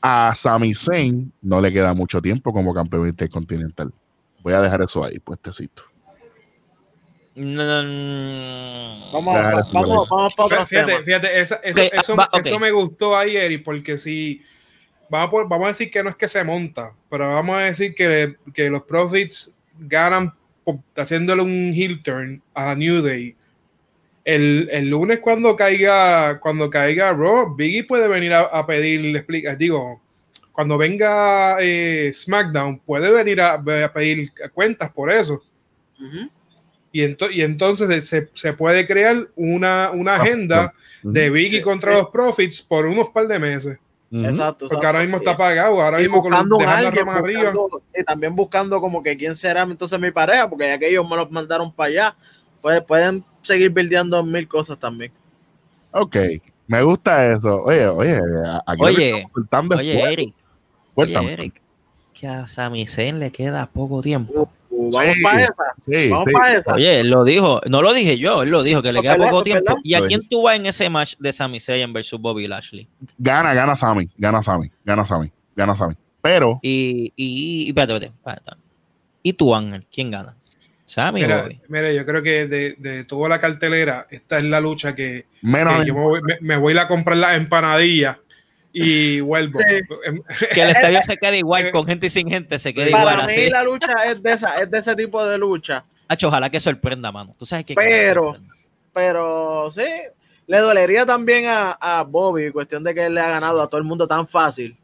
A Sami Zayn no le queda mucho tiempo como campeón intercontinental. Voy a dejar eso ahí, puestecito. Mm, Vamos, Claro, va- vamos, vamos para Fíjate, fíjate, esa- eso, eso, va, ok. eso me gustó ayer, y porque si vamos a, por- vamos a decir que no es que se monta, pero vamos a decir que, que los Profits ganan haciéndole un heel turn a New Day. El, el lunes cuando caiga cuando caiga Raw, Biggie puede venir a, a pedir explica, digo, cuando venga eh, SmackDown puede venir a, a pedir cuentas por eso. Y, ento- y entonces se, se puede crear una, una agenda de Biggie Sí, contra sí. los Profits por unos par de meses. Exacto. Porque ahora mismo está exacto. pagado, ahora Y mismo con buscando dejando a alguien, Roman arriba. buscando- y también buscando como que quién será entonces mi pareja, porque ya que ellos me los mandaron para allá, pues pueden seguir buildeando mil cosas también. Ok, me gusta eso. Oye, oye, aquí Oye, Oye. Eric. Oye, Eric. Que a Sami Zayn le queda poco tiempo. Vamos Sí. para esa. Sí, Vamos sí. para esa. Oye, él lo dijo. No lo dije yo, él lo dijo, que le queda poco tiempo. ¿Y a quién tú vas en ese match de Sami Zayn versus Bobby Lashley? Gana, gana Sammy, gana Sammy, gana Sammy, gana Sammy. Pero Y, y, y espérate, espérate, espérate. ¿Y tú, Ángel? ¿Quién gana? ¿Sammy o Mira, Bobby? mira, yo creo que de, de toda la cartelera, esta es la lucha que, menos que yo me voy, me, me voy a comprar las empanadillas y vuelvo. Sí. Em, Que el [laughs] estadio se quede igual, con gente y sin gente, se quede Para igual mí así. la lucha es de esa, es de ese tipo de lucha. Hacho, ojalá que sorprenda, mano. Tú sabes que. Pero- Pero sí, le dolería también a, a Bobby, cuestión de que él le ha ganado a todo el mundo tan fácil.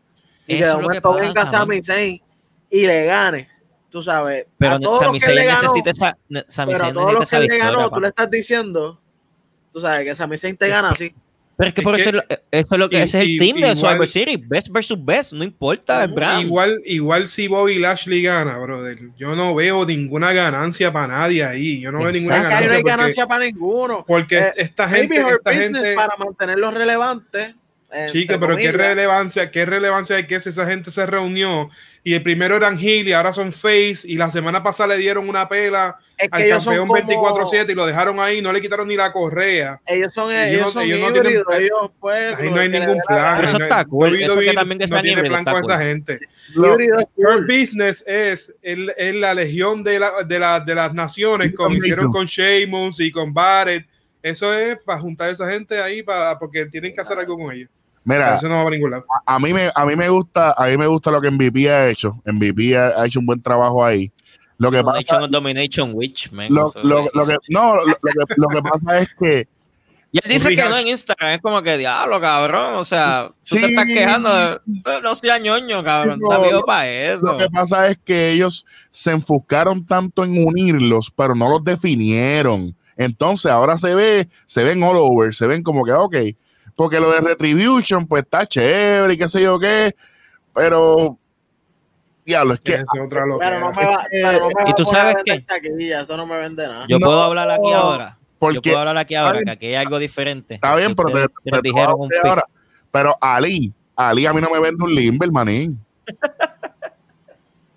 Y que de Eso que momento pasa, venga Sami. Zayn y le gane. Tú sabes, Pero a todos Sami los que él Zayn le ganó, necesita esa. Sami pero a todos los que le ganó, tú le estás diciendo, tú sabes que Sami Zayn te gana así. Pero es que Es por que- eso, es lo- eso es lo que y- ese es el y- team de igual- Survivor Series. Best versus best. No importa el brand. igual, igual si Bobby Lashley gana, brother, yo no veo ninguna ganancia para nadie ahí. Yo no veo ninguna ahí no ganancia hay porque, ganancia para ninguno. porque Eh, esta gente, esta gente, para mantenerlos relevantes, entre Chica, pero qué relevancia, qué relevancia hay que si esa gente se reunió y el primero eran Hill y ahora son Face y la semana pasada le dieron una pela Es que al ellos son campeón como- 24-7 y lo dejaron ahí, no le quitaron ni la correa. Ellos son, Ellos ellos no- son ellos no tienen híbridos, plan. ellos pues. Ahí no hay ningún plan. Pero eso no- está cool, eso que también no tiene plan con cool. esa gente. Lo- cool. business es, el- es la legión de, la- de, la- de las naciones, como hicieron con Sheamus y con Barrett. Eso es para juntar a esa gente ahí para, porque tienen que hacer algo con ellos. Mira, Eso no va a ningún lado. a mí me a mí me gusta a mí me gusta lo que MVP ha hecho MVP ha, ha hecho un buen trabajo ahí lo que pasa Domination, Witch, man. lo, Eso lo- es- lo que no lo, que, lo que pasa es que [laughs] Y él dice que no en Instagram, es como que diablo, cabrón. O sea, tú Sí. te estás quejando. de- no seas ñoño, cabrón. Está vivo lo- para eso. lo que pasa es que ellos se enfocaron tanto en unirlos pero no los definieron entonces ahora se ve se ven all over se ven como que ok porque lo de Retribution pues está chévere y qué sé yo qué pero diablo es que es otra. Pero no me va, pero no me va ¿Y tú sabes qué? eso no me vende nada. Yo No. puedo hablar aquí ahora. Yo porque puedo hablar aquí ahora, que aquí hay algo diferente. Está bien, pero te, dijeron un ahora. Pero Ali, Ali a mí no me vende un limber, manín.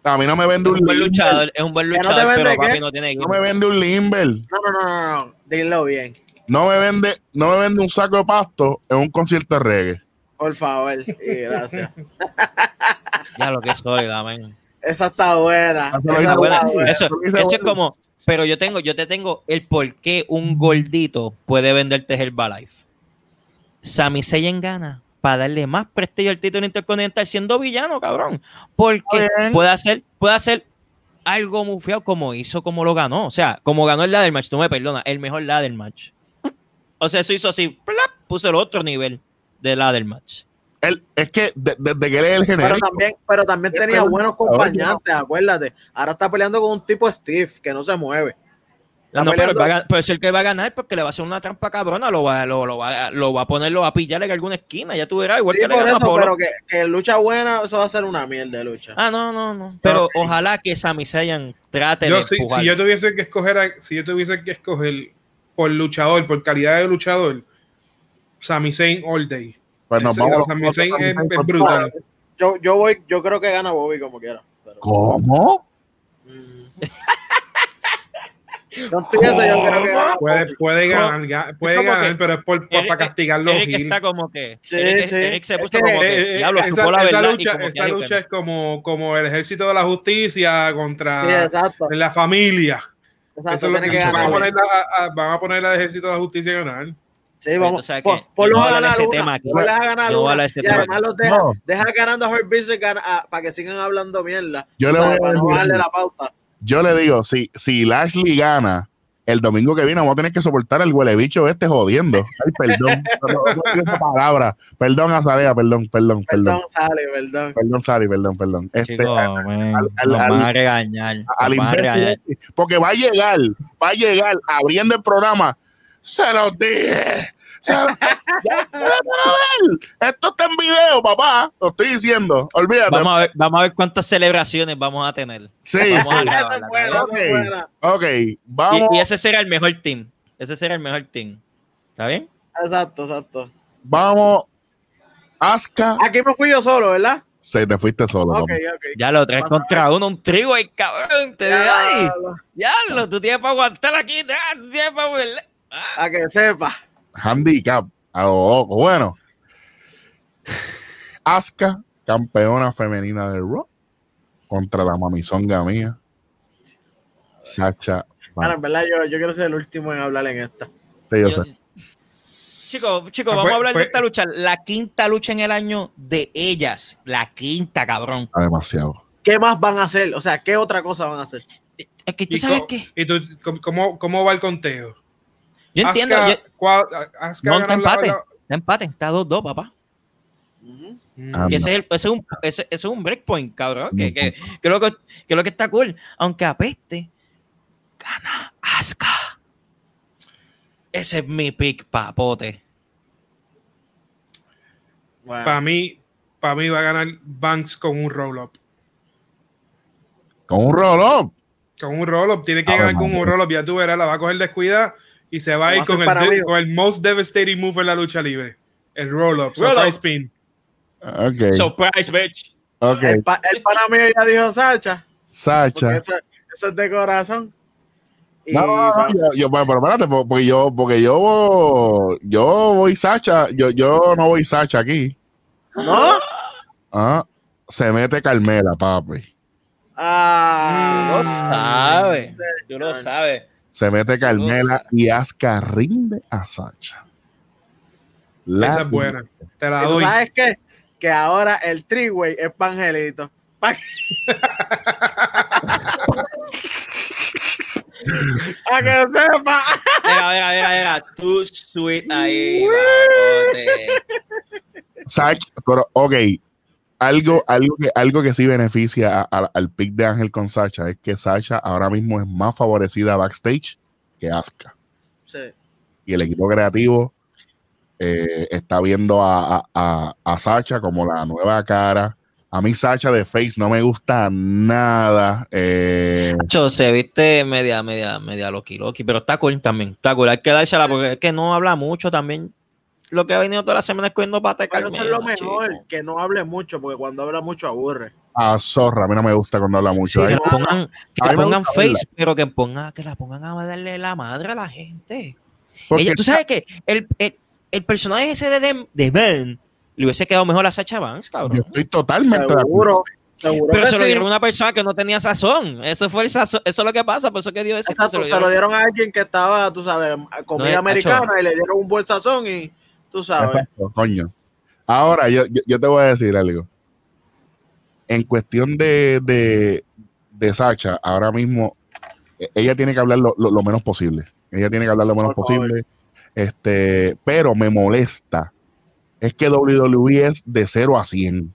A mí no me vende un un buen limber. luchador, es un buen ¿Que no luchador, vende pero qué? papi no tiene No me vende un limber. No, no, no, no, no, dilo bien, No me vende, no me vende un saco de pasto en un concierto de reggae. por favor, y gracias. [laughs] Ya lo que soy, man. Esa está buena. Esa está buena. Eso, es como, pero yo tengo, yo te tengo el por qué un gordito puede venderte Herbalife. Sami Zayn gana para darle más prestigio al título intercontinental siendo villano, cabrón. Porque puede hacer, puede hacer algo mufiado como hizo, como lo ganó. O sea, como ganó el ladder match, tú me perdonas, el mejor ladder match. O sea, eso hizo así, plap, puso el otro nivel de ladder match. Él, es que de- desde que él es el Pero genérico, también, pero también tenía buenos acompañantes, acuérdate. Ahora está peleando con un tipo Steve que no se mueve. No, pero, va a gan- pero es el que va a ganar porque le va a hacer una trampa cabrona, lo va, lo, lo va, lo va a poner, lo va a pillar en alguna esquina, ya tú verás, igual Sí, que le por eso, pero que, que lucha buena, eso va a ser una mierda de lucha. Ah, no, no, no. Pero ojalá que Sami Zayn trate Yo, de si, si yo tuviese que escoger, a- si yo tuviese que escoger por luchador, por calidad de luchador, Sami Zayn all day. Pues nos vamos. Sami Zayn es, es brutal. Yo, yo voy, yo creo que gana Bobby como quiera. pero- ¿Cómo? Mm. Yo empiezo, yo creo que gana Puede, Bobby. puede ganar, ga- puede ganar, que- pero es por, Eric- para castigar los Eric está como que. Sí, Eric, sí. Eric se puso como que. Eh, eh, diablo, esa, la esta lucha, como esta lucha no. es como, como el ejército de la justicia Sí, contra exacto. la familia. exacto, Eso es lo que que van a, poner a- a- van a poner al ejército de la justicia a ganar. Sí, vamos. De ese una, tema aquí. ponlos a ganar No una, y tema además los deja, No. deja ganando a Hurt Business gana- a- para que sigan hablando mierda. Yo le voy a para no decir- bajarle la pauta. Yo le digo, si, si Lashley gana el domingo que viene, vamos a tener que soportar el huele bicho este jodiendo. Ay, perdón. [laughs] no, no palabra. Perdón, Azalea, perdón, perdón, perdón. Perdón, sale, perdón. Perdón, Sally, perdón, perdón. Este, Chicos, man, al- nos al- van a regañar. Al van a regañar. imbécil, porque va a llegar, va a llegar abriendo el programa. Se los dije. Se los- Ya. Esto está en video, papá. Lo estoy diciendo. Olvídate. Vamos a, ver, vamos a ver cuántas celebraciones vamos a tener. sí. Vamos a es buena, es buena. Ok, vamos. y, y ese será el mejor team. Ese será el mejor team. ¿Está bien? Exacto, exacto. Vamos. Aska. Aquí me fui yo solo, ¿verdad? Se te fuiste solo. Ok, papá. ok. Ya lo tres contra uno, un trigo ahí, cabrón. Te digo, ay, Ya, ya lo, tú tienes para aguantar aquí. Tú tienes para. A que sepa. Handicap. A lo loco. Bueno. Aska, campeona femenina del Raw. Contra la mamizonga mía. Sacha. Bueno, en verdad, yo, yo quiero ser el último en hablar en esta. Sí, yo Yo- sé. Chicos, chicos, vamos a hablar de esta lucha. La quinta lucha en el año de ellas. La quinta, cabrón. Demasiado. ¿Qué más van a hacer? O sea, ¿qué otra cosa van a hacer? Es que tú ¿Y sabes co- que. ¿Y tú, cómo- cómo, cómo va el conteo? Yo entiendo. Asuka- yo- cua- Asuka no, está empate. la- Está empate. Está 2-2, papá. Ujú. Ah, Que ese es, el- ese es un, ese, ese es un breakpoint, cabrón. Que, que, que lo que, que lo que está cool. Aunque apeste, gana Asuka. Ese es mi pick, papote. Bueno, Para mí, para mí va a ganar Banks con un roll-up. Con un roll Con un roll-up. Tiene que Ah, ganar con un roll-up. Ya tú verás, la va a coger descuida y se va a ir Vamos a con el, de- con el most devastating move en la lucha libre. El roll-up, surprise pin. Ok. Surprise, bitch. ok. El, pa- el pana mío ya dijo Sacha, Sacha. eso, eso es de corazón. Y No, no, yo, yo- pero espérate, po- porque yo, porque yo, yo voy Sacha, yo, yo no voy Sacha aquí. ¿No? Ah, se mete Carmela, papi. Ah, Tú lo sabes. Tú lo sabes. Se mete Carmela y Asuka rinde a Sacha. La- Esa es buena. Te la ¿Y tú doy. sabes qué? Que ahora el three-way es Pangelito. Pa- [laughs] A que sepa. Mira, mira, mira, mira. Too sweet ahí. Sacha, pero, ok, algo, algo, que, algo que sí beneficia a- a- al pick de Ángel con Sacha es que Sacha ahora mismo es más favorecida backstage que Asuka. Sí. y el equipo creativo eh, está viendo a, a, a- a Sacha como la nueva cara. A mí Sacha de Face no me gusta nada. Eh, se viste media, media, media loki loki, pero está cool también. Está cool, hay que dársela porque es que no habla mucho también. Lo que ha venido toda la semana es cogiendo pata de eso es lo mejor, chico. que no hable mucho, porque cuando habla mucho aburre. a Zorra, a mí no me gusta cuando habla mucho. Sí, Ay, Que la pongan, que la verla. face, pero que, ponga, que la pongan a darle la madre a la gente. Ella, Tú sabes que el, el, el personaje ese de, de, de Ben le hubiese quedado mejor a Sacha Banks, cabrón. yo estoy totalmente. Seguro, seguro Pero se lo dieron a una persona que no tenía sazón. Eso fue el sazón. Eso es lo que pasa. Por eso que dio ese. Exacto, se lo dieron a alguien que estaba, tú sabes, comida No americana y le dieron un buen sazón y tú sabes. Exacto, coño. Ahora, yo, yo, yo te voy a decir algo. En cuestión de, de, de Sacha, ahora mismo, eh, ella tiene que hablar lo, lo- lo menos posible. Ella tiene que hablar lo menos Por favor. posible. Este, pero me molesta. Es que WWE es de 0 a 100.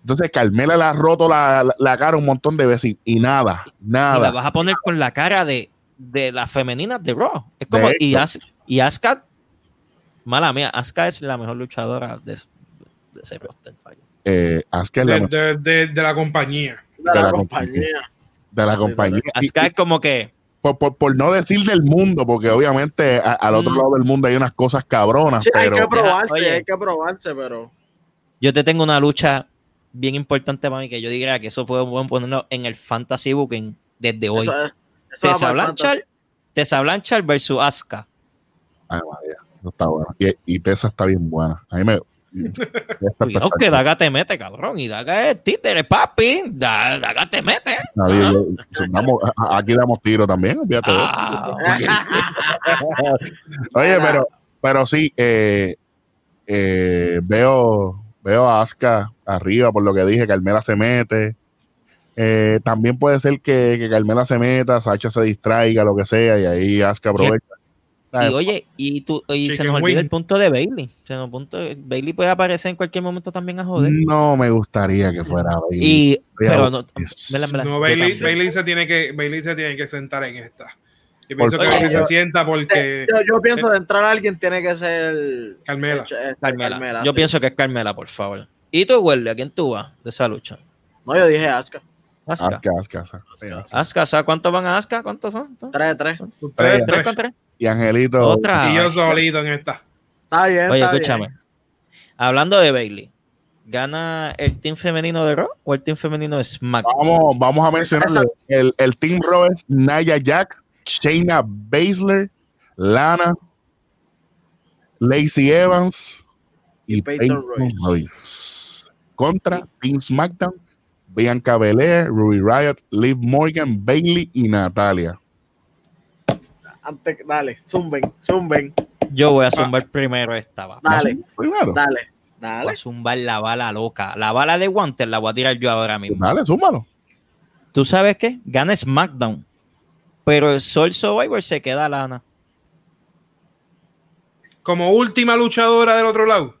Entonces, Carmela le ha roto la, la- la cara un montón de veces y, y nada, Y la nada. vas a poner con la cara de, de las femeninas de Raw. Es como, De y. As- y Asuka, mala mía, Asuka es la mejor luchadora de, de ese roster. Eh, Asuka es la De, mejor de- de- de la compañía. De la, de la compañía. de la compañía. Asuka es como que, por, por- por no decir del mundo, porque obviamente a- al otro Mm. lado del mundo hay unas cosas cabronas, Sí, hay pero que probarse, Oye. hay que probarse, pero. yo te tengo una lucha bien importante para mí que yo diría que eso podemos ponerlo en el fantasy booking desde hoy. Eso, es- eso va Tessa Blanchard, Tessa Blanchard versus Asuka. Ay, María, eso está bueno. Y, y Tessa está bien buena. A mí me. [laughs] Cuidado que. Daga te mete, cabrón. Y Daga es títere, papi. Da- Daga te mete. No, yo- damos- aquí damos tiro también, olvídate. Ah, [laughs] Oye, pero, pero sí, eh, eh, veo, veo a Asuka arriba por lo que dije, Carmela se mete. Eh, también puede ser que, que Carmela se meta, Sacha se distraiga, lo que sea, y ahí Asuka aprovecha. Y oye, y, tú, y se nos olvida wing. el punto de Bailey. Se nos punto, Bailey puede aparecer en cualquier momento también a joder. No me gustaría que fuera Bailey. Y, pero no, Yes. me la- me la- No, yo Bailey. Bailey se tiene que, Bailey se tiene que sentar en esta. Yo pienso que Oye, Bailey yo- se sienta porque yo, yo pienso de entrar a alguien tiene que ser Carmela. este, Carmela. Yo sí. pienso que es Carmela, por favor. ¿Y tú, Welly? ¿A quién tú vas de esa lucha? No, yo dije Asuka, Asuka. Sí, Asuka. Asuka, ¿sabes cuántos van a Asuka? ¿Cuántos son? ¿Tres? Tres, tres. Tres, ¿Tres tres. con tres? Y Angelito, Otra. Y yo solito en esta. Está bien. Oye, está escúchame. bien. Hablando de Bailey, ¿gana el team femenino de Raw o el team femenino de SmackDown? vamos, vamos a mencionar el, el Team Raw es Naya Jax, Shayna Baszler, Lana, Lacey Evans y, Y Peyton Peyton Royce. Royce. Contra Team SmackDown, Bianca Belair, Ruby Riot, Liv Morgan, Bailey y Natalia. Antes, dale, zumben, zumben. Yo voy a zumbar primero esta. va. Dale, Primero. dale, Voy dale. a zumbar la bala loca. La bala de Wanter la voy a tirar yo ahora mismo. Dale, súmalo. ¿Tú sabes qué? Gana SmackDown. Pero el Soul Survivor se queda lana. Como última luchadora del otro lado.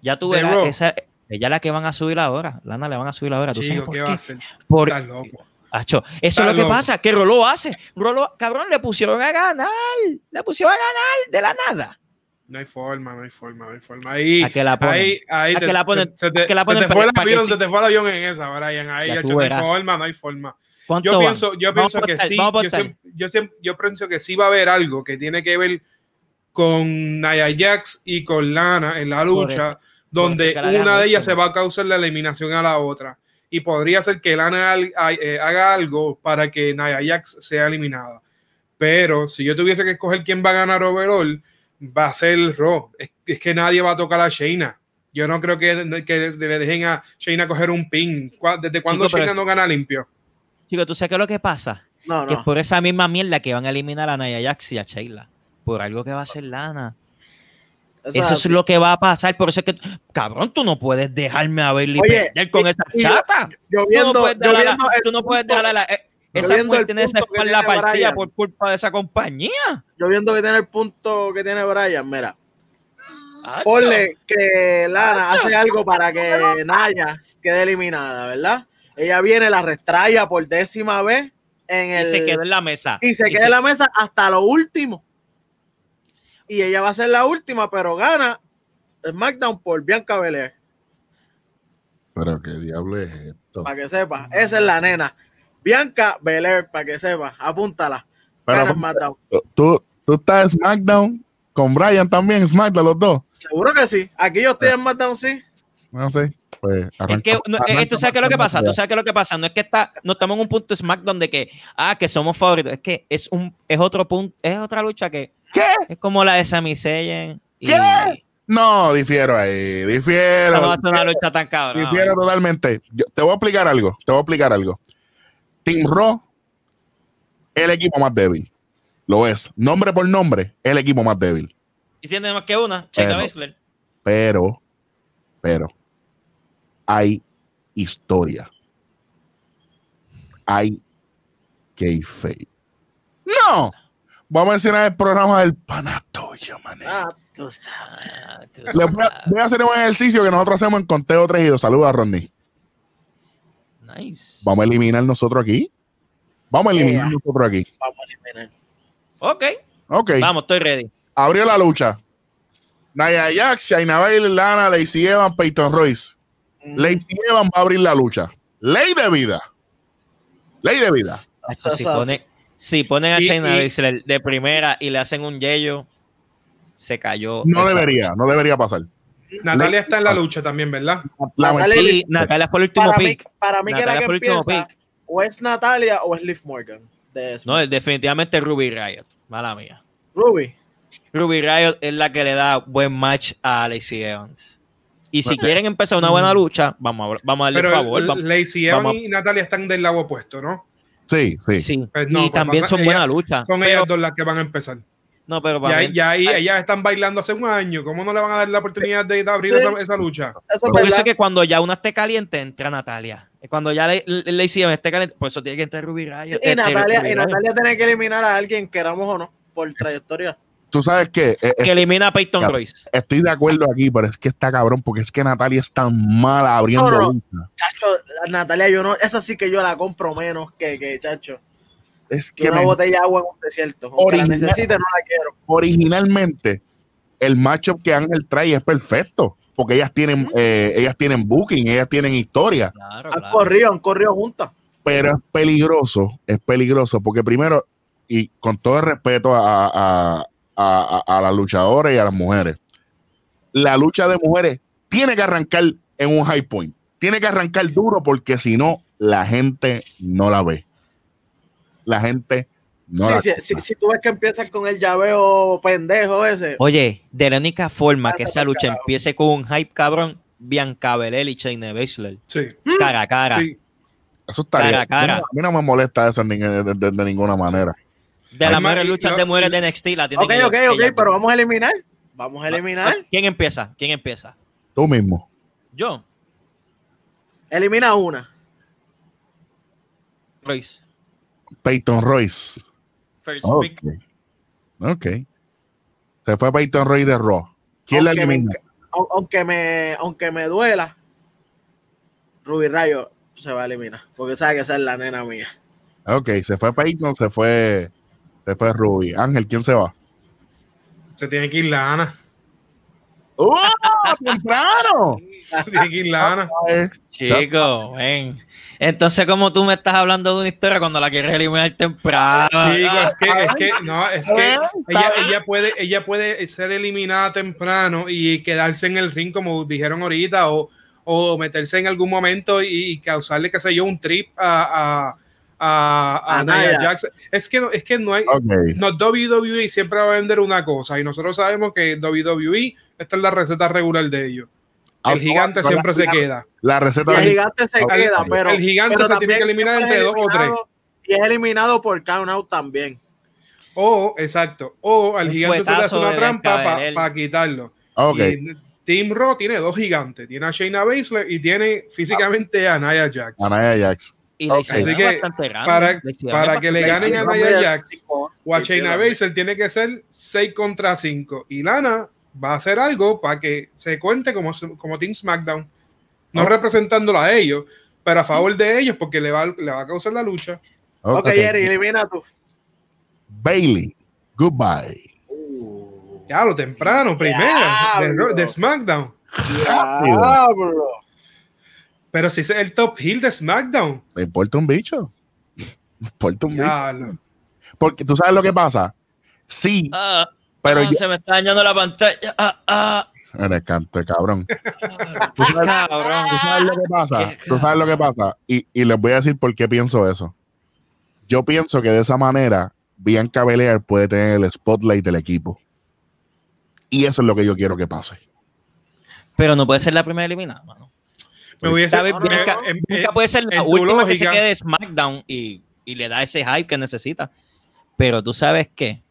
Ya tú verás, esa, ella es la que van a subir ahora. Lana le van a subir ahora. ¿Tú sabes por ¿qué qué? va a hacer? Por, Estás loco. Acho, eso Estás es lo que loco. pasa, que Roló hace. Roló, cabrón, le pusieron a ganar. Le pusieron a ganar de la nada. No hay forma, no hay forma, no hay forma. Ahí, ¿A qué la ponen? ahí, ahí ¿A te, qué la ponen? se, se te, ¿A qué la se ponen te pa- fue el que avión, se te fue el avión en esa, Brian. Ahí, Ya no hay forma, no hay forma. ¿Cuánto Yo van? pienso, yo Vamos pienso que apostar, sí, yo siempre, yo, siempre- yo pienso que sí va a haber algo que tiene que ver con Nia Jax y con Lana en la lucha, donde Correcto, que la una de ellas se va a causar la eliminación a la otra. Y podría ser que Lana eh, haga algo para que Nia Jax sea eliminada. Pero si yo tuviese que escoger quién va a ganar overall, va a ser Raw. Es, es que nadie va a tocar a Shayna. Yo no creo que, que le dejen a Shayna coger un pin. ¿Cuá- ¿Desde cuándo Shayna no gana limpio? Chico, ¿tú sabes qué es lo que pasa? No, Que es por esa misma mierda que van a eliminar a Naya Jax y a Sheila. Por algo que va a hacer Lana. Eso es lo que va a pasar. Por eso es que, cabrón, tú no puedes dejarme a Bailey Oye, perder con y- esa y yo- chata. Yo Tú viendo, no puedes yo dejar a la- viendo el tú no puedes dejar la- eh, esa mujer tiene esa espalda partida Brian. por culpa de esa compañía. yo viendo que tiene el punto que tiene Brian, mira, Acho. ponle que Lana Acho. hace algo para que Naya quede eliminada, ¿verdad? Ella viene, la restraya por décima vez en Y el se quedó en la mesa. y se queda en la mesa hasta lo último. Y ella va a ser la última, pero gana SmackDown por Bianca Belair, Pero qué diablo es esto. para que sepa. Esa es la nena. Bianca Belair, para que sepa. Apúntala. Pero, Gana SmackDown. ¿tú, tú estás en SmackDown con Brian también, SmackDown los dos. Seguro que sí. Aquí yo estoy en SmackDown, sí. No sé. Pues Es arranca- que, no, eh, arranca tú sabes qué es lo que pasa, tú sabes qué es lo que pasa, no es que está, no estamos en un punto SmackDown de que, ah, que somos favoritos, es que es un, es otro punto, es otra lucha que ¿Qué? es como la de Sami Zayn y ¿Qué? No, difiero ahí, difiero. no va a ser una lucha tan cabrón. Difiero totalmente. Yo- te voy a explicar algo. Te voy a explicar algo. Team Raw, el equipo más débil. Lo es. Nombre por nombre, el equipo más débil. Y tiene más que una, Pero- Baszler. Pero, pero, hay historia. Hay kayfabe. ¡No! Vamos a mencionar el programa del panatoyo, mané. Ah, tú sabes. Tú Le voy, a, sabes. voy a hacer un ejercicio que nosotros hacemos en conteo 3 y 2. Saludos a Rodney. Nice. Vamos a eliminar nosotros aquí. Vamos a eliminar Yeah. nosotros aquí. Vamos a eliminar. Ok, Ok. vamos, estoy ready. Abrió la lucha. Nia Jax, Shayna Baszler, Lana, Lacey Evans, Peyton Royce. Lacey Evans va a abrir la lucha. Ley de vida. Ley de vida. Esto, si, Eso es pone, si ponen a Baszler de primera y le hacen un yello, se cayó. No debería, no debería pasar. Natalia está en la lucha también, ¿verdad? La Natalia- Sí, Natalia fue el último Para mí, pick. para mí que Natalia que pick. o es Natalia o es Liv Morgan. De. No, definitivamente Ruby Riot. Mala mía. Ruby. Ruby Riot es la que le da buen match a Lacey Evans. Y si Bueno. quieren empezar una buena lucha, vamos a, vamos a darle Pero favor. vamos- Lacey Evans vamos a- y Natalia están del lado opuesto, ¿no? Sí, sí. sí. Pues no, y pues también pasa- son ella- buenas luchas. Son pero- ellas dos las que van a empezar. No, pero Y para mí- ya ahí- ellas están bailando hace un año. ¿Cómo no le van a dar la oportunidad de, de abrir Sí. esa, esa lucha? Eso es por eso es que cuando ya una esté caliente, entra Natalia. Cuando ya le, le, Lacey Evans esté caliente, por eso tiene que entrar Ruby Riot. Y este, Natalia, y Natalia tiene que eliminar a alguien, queramos o no, por trayectoria. Tú sabes que Que elimina a Peyton Ya. Royce. estoy de acuerdo aquí, pero es que está cabrón, porque es que Natalia es tan mala abriendo No, no. Chacho, Natalia, yo no, esa sí que yo la compro menos que, que chacho. Es Que que una me- botella de agua en un desierto. Aunque la Original. necesite, no la quiero. originalmente el matchup que Ángel trae es perfecto, porque ellas tienen, eh, ellas tienen booking, ellas tienen historia. Claro, Han claro. corrido, han corrido juntas. pero es peligroso, es peligroso, porque primero, y con todo el respeto a, a, a, a- a las luchadoras y a las mujeres, la lucha de mujeres tiene que arrancar en un high point, tiene que arrancar duro, porque si no, la gente no la ve. La gente no sí, la sí, sí, si tú ves que empiezas con el llaveo pendejo ese. Oye, de la única forma que esa lucha carajo. empiece con un hype cabrón, Bianca Belair y Shayna Baszler. Sí. Cara a cara. sí. Eso está Cara bien. a cara. A mí no me molesta eso de, de- de- de ninguna manera. De las mejores luchas de mujeres de NXT la tienen ok, ellos- ok, ok, pero vamos a eliminar. Vamos a eliminar. ¿Quién empieza? ¿Quién empieza? Tú mismo. Yo, Elimina una. Royce. Peyton Royce. First Ok. pick. Ok. Se fue Peyton Royce de Raw. ¿Quién la Aunque me elimina? au- aunque me, aunque me duela, Ruby Rayo se va a eliminar. Porque sabe que esa es la nena mía. Ok, se fue Peyton, se fue, se fue Ruby. Ángel, ¿quién se va? Se tiene que ir la Ana. ¡Oh! ¡Temprano! [laughs] Tiene que ir Lana. Ay, Chico, ven. Entonces, como tú me estás hablando de una historia cuando la quieres eliminar temprano. Chico, es que, es que, no, es que ella, puede, ella puede ser eliminada temprano y quedarse en el ring, como dijeron ahorita, o, o meterse en algún momento y, y causarle, qué sé yo, un trip a, a, a, a A Nia Nia. Jax. Es que no, es que no hay, no, WWE siempre va a vender una cosa y nosotros sabemos que WWE, esta es la receta regular de ellos. El gigante siempre la- se la- queda. La receta el gigante se queda, pero. el gigante pero se tiene que eliminar entre dos o tres. Y es eliminado por count out también. O, exacto, o al gigante se le hace una trampa para Bianca quitarlo. Ok. Y Team Raw tiene dos gigantes. Tiene a Shayna Baszler y tiene físicamente a Nia Jax. Anaya Jax. Y Así que, bastante grande. para- que le ganen a. Nia Jax o a Shayna Baszler tiene que ser 6 contra 5. Y Lana va a hacer algo para que se cuente como, como Team SmackDown. No Ok. representándola a ellos, pero a favor de ellos porque le va, le va a causar la lucha. Ok, Ok. Jerry, elimina tú. Bailey. Goodbye. Ya, lo temprano, primera, de, de SmackDown. Diablo. Pero si es el top heel de SmackDown. ¿Le importa un bicho? [laughs] ¿Le importa un bicho? Porque tú sabes lo que pasa. Sí, Ah, pero ah, se me está dañando la pantalla. Ah, ah, Eres canto, cabrón. Tú sabes- cabrón. ¿Tú sabes lo que pasa? ¿Tú sabes lo que pasa? Y, y les voy a decir por qué pienso eso. Yo pienso que de esa manera Bianca Belair puede tener el spotlight del equipo. Y eso es lo que yo quiero que pase. Pero no puede ser la primera eliminada, mano. Me hubiese. ¿Sabes? no, Bianca, puede ser la última que se quede de SmackDown y, y le da ese hype que necesita. Pero tú sabes qué.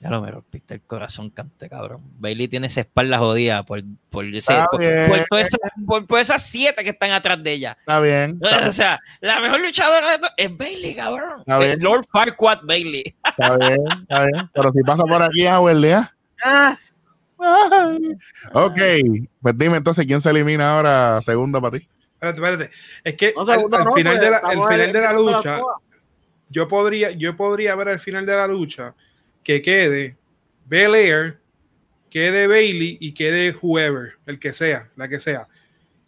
Ya lo me rompiste el corazón, cante cabrón. Bailey tiene esa espalda jodida por, por, ese- por, por todas esas- por- por esas siete que están atrás de ella. Está bien. Está, O sea, la mejor luchadora de to- es Bailey, cabrón. Está bien. Eh, Lord Farquaad Bailey. está bien, está bien. Pero si pasa por aquí, Howard, ¿ya? Ah. [laughs] Ok, pues dime entonces quién se elimina ahora segunda para ti. Espérate, espérate. Es que no, al, segundo al no, final, de la, final de la lucha, yo podría, yo podría ver al final de la lucha que quede Belair, quede Bailey y quede whoever, el que sea, la que sea.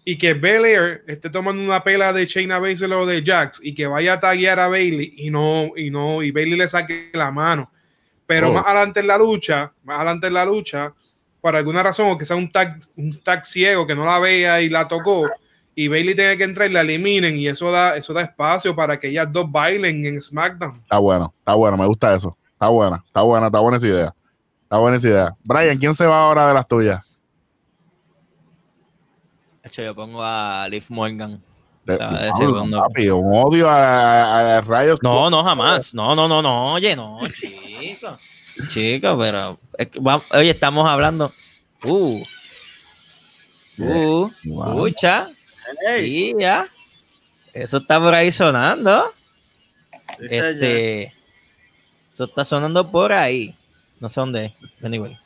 Y que Belair esté tomando una pela de Shayna Baszler o de Jax y que vaya a taguear a Bailey y no, y no, y Bailey le saque la mano. Pero Oh. más adelante en la lucha, más adelante en la lucha, por alguna razón, o que sea un tag, un tag ciego que no la vea y la tocó, y Bailey tenga que entrar y la eliminen, y eso da, eso da espacio para que ellas dos bailen en SmackDown. Está bueno, está bueno, me gusta eso. Está buena, está buena, está buena esa idea. Está buena esa idea. Brian, ¿quién se va ahora de las tuyas? De hecho, yo pongo a Liv Morgan. De- papi, un odio a, a- a rayos. No, no, jamás. No, no, no, no. Oye, no, chico. Chico, pero. es que va- oye, estamos hablando. Uh. Uh. Wow. Escucha. Sí, ya. Eso está por ahí sonando. Este. Eso está sonando por ahí. No sé dónde es. Anyway.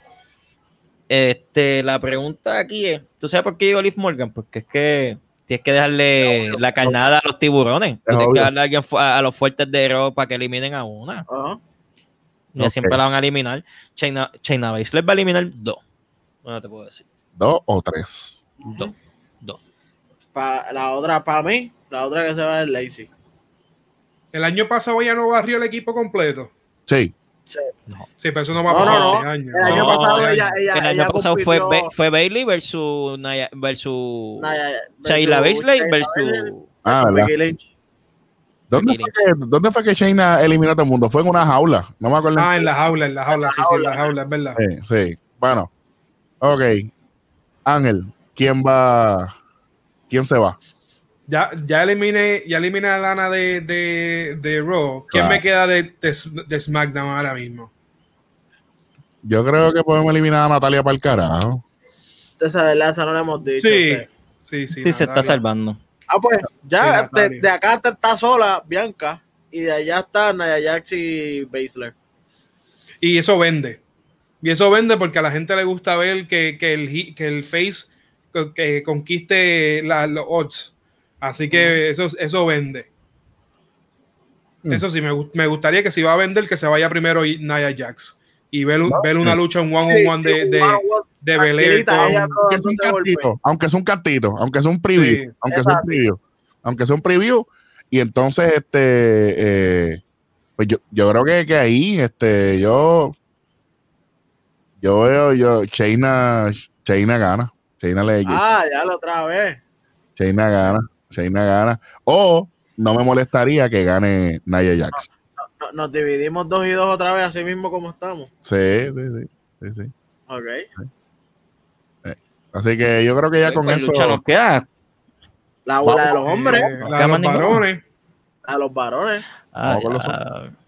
Este, la pregunta aquí es: ¿tú sabes por qué digo Liv Morgan? Porque es que tienes que dejarle la carnada a los tiburones. Tienes obvio. que darle a, alguien a, a los fuertes de para que eliminen a una. Ajá. Ya Ok. siempre la van a eliminar. China, China Baszler va a eliminar dos. No te puedo decir. Dos o tres. Dos. Dos. Pa- la otra para mí, la otra que se va es Lazy. El año pasado ya no barrió el equipo completo. Sí. Sí. Sí, pero eso no va a No, pasar no, no. este año. El año no pasado ella, ella, el año ella pasado fue, compitió- fue Bailey versus Naya, versus Naya- Shayla versus Baszler versus Ah, versus ¿verdad? Becky Lynch. ¿Dónde fue, que, ¿Dónde fue que Shayna eliminó a todo el mundo? Fue en una jaula. No me acuerdo. Ah, en la jaula, en la jaula, sí, sí, en la jaula, es verdad. Sí, sí. Bueno. Ok. Ángel, ¿quién va? ¿Quién se va? Ya, ya eliminé, ya eliminé a Lana de, de, de Raw. ¿Quién Claro. me queda de, de, de SmackDown ahora mismo? Yo creo que podemos eliminar a Natalia para el carajo. Esa verdad, esa no la hemos dicho. Sí, sí. sí, sí. Sí, se está salvando. Ah, pues, ya de, acá está sola Bianca y de allá está Naya Jax y Baszler. Y eso vende. Y eso vende porque a la gente le gusta ver que, que el, que el face que, conquiste la- los odds. Así que eso, eso vende. Mm. Eso sí, me, me gustaría que si va a vender, que se vaya primero y- Nia Jax. Y ver, No, ver una sí. lucha, un one-on-one Sí, de, sí, de, one on one, de con- aunque es un cantito, aunque es un cantito, aunque es un preview, Sí. aunque es un preview, aunque es un preview, y entonces este eh, pues yo, yo creo que, que ahí este yo yo veo yo Chaina Chaina gana, Chaina le Ah, ya la otra vez. Chaina gana, Chaina gana, o no me molestaría que gane Nia Jax. No- Nos dividimos dos y dos otra vez, así mismo como estamos. Sí, sí, sí, sí, sí. Ok. Así que yo creo que ya con Pues, eso lucha nos queda. La bola de los hombres, eh, la más los varones. a los varones. Ah, los.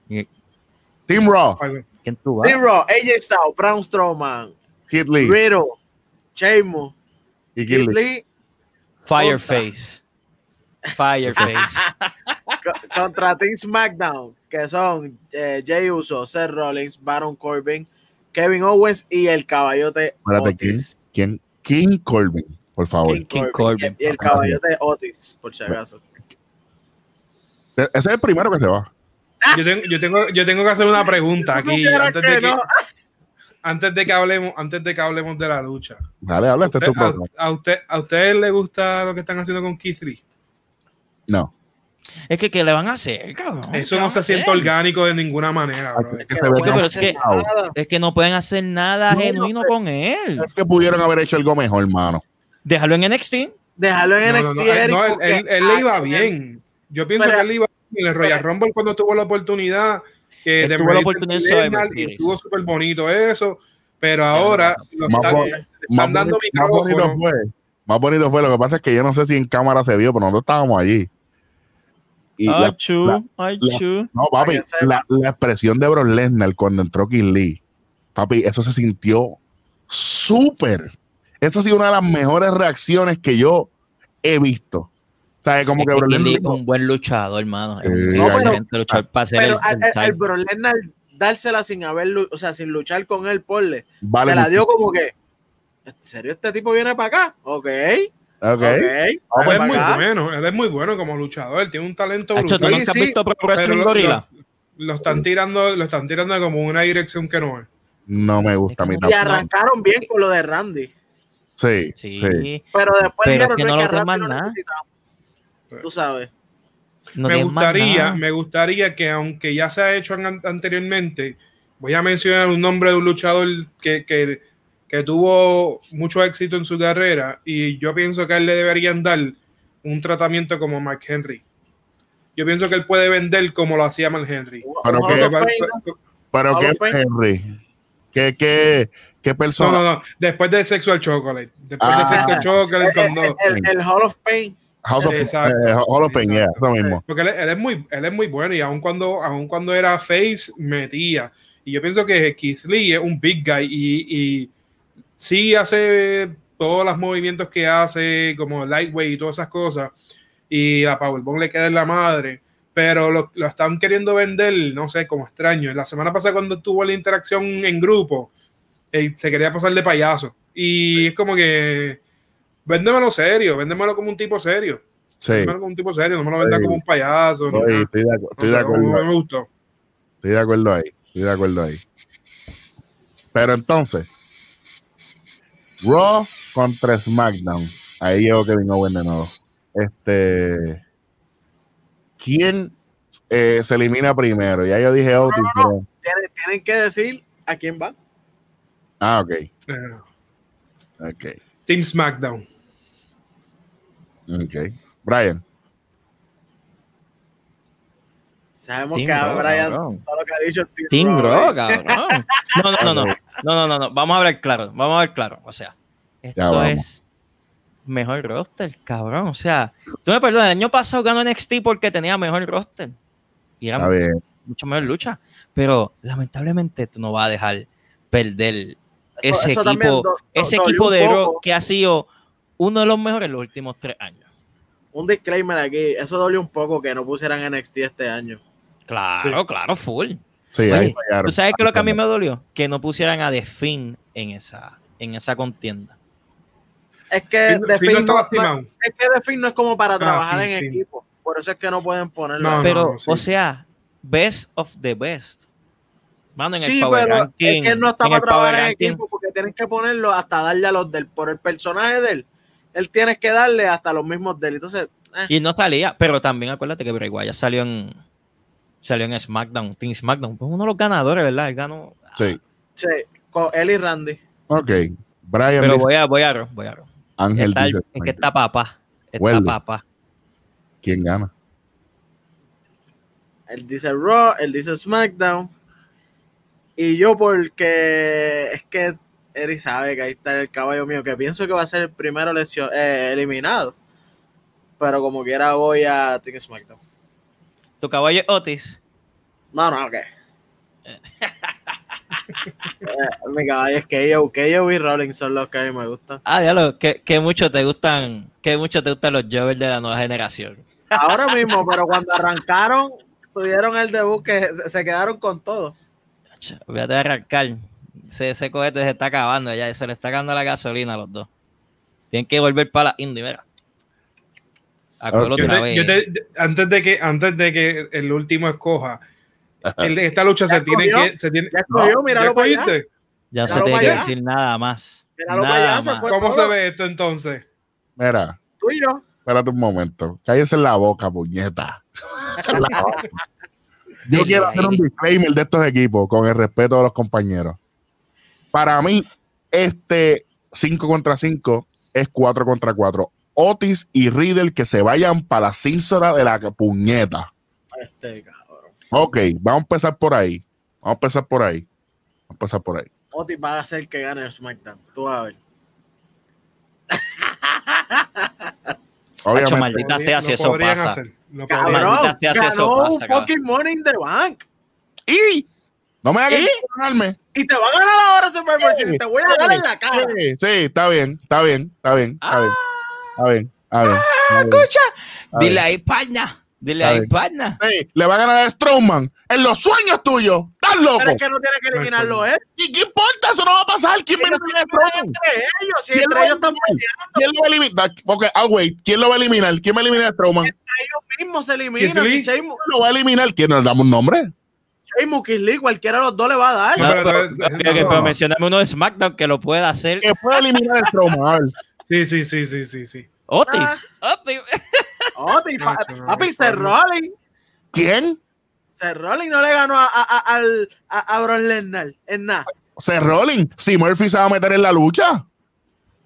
¿Y Team Raw, ¿Quién tú vas? D-Raw, AJ Styles, Braun Strowman, Kid Lee Riddle, Sheamus, y Kid Kid Lee. Lee Fireface. Fireface. [laughs] co- contra Team SmackDown, que son eh, Jay Uso, Seth Rollins, Baron Corbin, Kevin Owens y el caballote Espérate, Otis. ¿Quién? King Corbin, por favor. King King Corbin. Y, y el caballote Otis, por si acaso. Ese es el primero que se va. Yo tengo, yo, tengo, yo tengo que hacer una pregunta [laughs] aquí antes de que, no. antes de que hablemos antes de que hablemos de la lucha. Dale, habla, este es tu Usted- a, a usted, ¿A ustedes les gusta lo que están haciendo con Keith Lee? No, Es que, ¿qué le van a hacer, cabrón? Eso ¿Qué no se siente orgánico de ninguna manera, bro. es que se no pueden tan pero es que- hacer nada. Es que no pueden hacer nada No, genuino no sé. con él. Es que pudieron haber hecho algo mejor, hermano. Déjalo en NXT. Déjalo en No, NXT, no, no, Eric, no, él, porque- él- él le iba Ah, bien. Yo pienso Pero- que él le iba bien. En el Royal pero- Rumble cuando tuvo la oportunidad que de tuvo la oportunidad. Estuvo súper bonito eso, pero ahora lo Más están, bo- le están Más dando bonito, más bonito micrófono. fue. Más bonito fue. Lo que pasa es que yo no sé si en cámara se vio, pero nosotros estábamos allí. Y Ay, la- chu, la- ay, la- chu. no, papi, la, la expresión de Brock Lesnar cuando entró Kid Lee, papi, eso se sintió súper. Eso ha sido una de las mejores reacciones que yo he visto. O sea, como Es que que Lesnar es un buen luchador, hermano. Es No, pero- luchador para hacer Pero el, el al Brock Lesnar dársela sin haber, o sea, sin luchar con él, porle. vale, se la dio como que, ¿en serio este tipo viene para acá? Ok, Ok. ok. Él es muy bueno, él es muy bueno como luchador, tiene un talento Hacho, ¿tú brutal. Sí, nunca has sí, visto Pro pero Wrestling lo, Gorilla? lo- lo están tirando, lo están tirando como una dirección que no es. No me gusta a mí Y arrancaron bien con lo de Randy. Sí, Sí, sí. Pero después Pero dijeron es que "No, no es lo que teman Randy lo nada". necesitamos". Tú sabes. no me gustaría, me gustaría que aunque ya se ha hecho an- anteriormente, voy a mencionar un nombre de un luchador que, que, que tuvo mucho éxito en su carrera y yo pienso que a él le deberían dar un tratamiento como Mark Henry. Yo pienso que él puede vender como lo hacía Mark Henry. Pero que- ¿no? Pero Fame. Henry, qué, qué, qué No, persona. no, no. Después de Sexual Chocolate. Después Ah. de Sexual Chocolate El, con dos. el- el Hall of Fame. House of, Exacto. eh, Hall of Fame, yeah, eso mismo. Porque él, él es muy, él es muy bueno y aun cuando, aun cuando era face, metía. Y yo pienso que Keith Lee es un big guy y, y sí hace todos los movimientos que hace, como lightweight y todas esas cosas. Y a Powerbomb le queda en la madre. Pero lo, lo están queriendo vender, no sé, como extraño. La semana pasada cuando tuvo la interacción en grupo, eh, se quería pasar de payaso. Y es como que, véndemelo serio, véndemelo como un tipo serio. Sí, Véndemelo como un tipo serio, no me lo venda Sí. como un payaso. ni estoy, de, No estoy de acuerdo. no me gustó. Estoy de acuerdo ahí. Estoy de acuerdo ahí. Pero entonces, Raw contra SmackDown. Ahí llegó Kevin Owens de nuevo. Este. ¿Quién eh, se elimina primero? Ya yo dije Otis, pero. Tienen, tienen que decir a quién va. Ah, ok. Eh, Ok. Team SmackDown. Ok. Brian. Sabemos Team que a Brian cabrón. todo lo que ha dicho es Team, Team Raw, ¿eh? cabrón. No, no, no, no. [laughs] No, no, no, no. Vamos a hablar claro. Vamos a ver claro. O sea, esto es mejor roster, cabrón. O sea, tú me perdonas, el año pasado ganó NXT porque tenía mejor roster. Y era bien. mucho mejor lucha. Pero lamentablemente tú no vas a dejar perder Eso- ese eso también equipo, do- ese equipo de. Raw que ha sido uno de los mejores en los últimos tres años. Un disclaimer aquí. Eso dolió un poco que no pusieran NXT este año. Claro, claro, full. Sí, Oye, ahí fallaron. ¿Tú sabes qué es lo que a mí me dolió? Que no pusieran a The Finn en esa, en esa contienda. Es que Finn- The Finn no es que The Finn no es como para trabajar Finn, en Finn. equipo. Por eso es que no pueden ponerlo. No, Pero, no, sí. o sea, best of the best. Mano, en sí, el Power pero Ranking. es que él no está para trabajar en equipo porque tienes que ponerlo hasta darle a los del, por el personaje de él, él tienes que darle hasta los mismos de él. Entonces, eh, Y no salía, pero también acuérdate que Bray Wyatt salió en salió en SmackDown, Team SmackDown, pues uno de los ganadores, ¿verdad? Él ganó. Sí. sí, con él y Randy. Ok. Brian Pero dice, voy a, voy a, Raw, voy a. Ángel Está- dice, es que está papá, está Huele. papá. ¿quién gana? Él dice Raw, él dice SmackDown. Y yo porque es que Eric sabe que ahí está el caballo mío, que pienso que va a ser el primero lesio- eh, eliminado. Pero como quiera voy a Team SmackDown. Tu caballo es Otis. No, no, ok. Eh, mi caballo es KO, KO y Rollins son los que a mí me gustan. Ah, diablo, que, que mucho te gustan, que mucho te gustan los Jovers de la nueva generación. Ahora mismo, pero cuando arrancaron, tuvieron el debut que se, quedaron con todo. Olvídate de arrancar. Ese, ese cohete se está acabando ya, se le está acabando la gasolina a los dos. Tienen que volver para la Indy, mira. Yo te- yo te- antes de que antes de que el último escoja, el- esta lucha se tiene que se tiene Ya escogió, No, míralo ¿ya para allá. Ya se tiene que allá. decir nada más. Míralo para Nada allá, se más. fue. ¿Cómo todo. se ve esto entonces? Mira, Tú y yo. espérate un momento. Cállese en la boca, puñeta. [laughs] La boca. Yo Dile quiero hacer un disclaimer de estos equipos con el respeto de los compañeros. Para mí, este 5 contra 5 es 4 contra 4. Otis y Riddle que se vayan para la cínsora de la puñeta. Este cabrón. Ok, vamos a empezar por ahí. Vamos a empezar por ahí. Vamos a empezar por ahí. Otis va a hacer que gane el SmackDown. Tú vas a ver. [laughs] Obviamente, maldita Podría- sea si eso pasa. hacer, Cabrón, Maldita sea si eso ganó pasa, un fucking Money in the Bank. y no me hagas ganarme. Y te va a ganar ahora Super Bowl Sí. Te voy a dar en la cara. Sí, sí, está bien, está bien, está bien, está bien. Está bien, está bien. está bien, escucha. está Dile ahí, pana. Dile ahí, pana. Sí, le va a ganar a Strowman en los sueños tuyos. ¿Estás loco? Pero es que no tiene que eliminarlo él. ¿Y qué importa? Eso no va a pasar. ¿Quién va a eliminar a entre ellos. Si ¿Quién lo entre a ellos están peleando, ¿Quién lo va a eliminar? Ok, ah, wait. ¿Quién lo va a eliminar? ¿Quién va a eliminar a Strowman? ellos mismos se eliminan. ¿Quién lo va a eliminar? ¿Quién nos damos un nombre? Keith Lee, cualquiera de los dos le va a dar. No, pero- pero, pero- pero- no. pero mencioname uno de SmackDown que lo pueda hacer. Que puede eliminar a Strowman. Sí, sí, sí, sí, sí, sí. Otis. Ah. Otis. Otis, papi, no. Rollins. ¿Quién? Seth Rollins no le ganó a, a, a, a, a Bron Lesnar en nada. Seth Rollins. Si Murphy se va a meter en la lucha.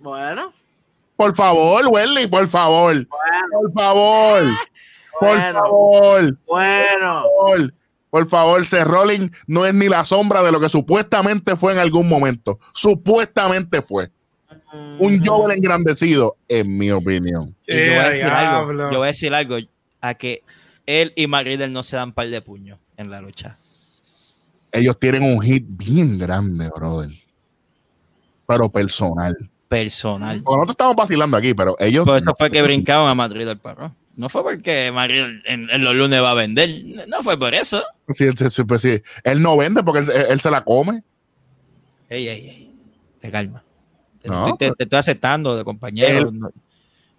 Bueno, Por favor, Welly, por favor. Por favor. Por bueno, favor. bueno. Por favor. Por favor, Seth Rollins no es ni la sombra de lo que supuestamente fue en algún momento. Supuestamente fue. Un joven engrandecido, en mi opinión. Y yo, voy a decir algo, diablo. yo voy a decir algo a que él y McGriddle no se dan par de puños en la lucha. Ellos tienen un hit bien grande, brother. Pero personal. Personal. Bueno, nosotros estamos vacilando aquí, pero ellos. Por eso fue que brincaban a Madrid del perro. No fue porque Madrid en, en los lunes va a vender. No fue por eso. Sí, sí, sí, pues sí. Él no vende porque él, él se la come. Ey, ey, ey. Te calma. Te, No, estoy, te- te estoy aceptando de compañero. Él- no.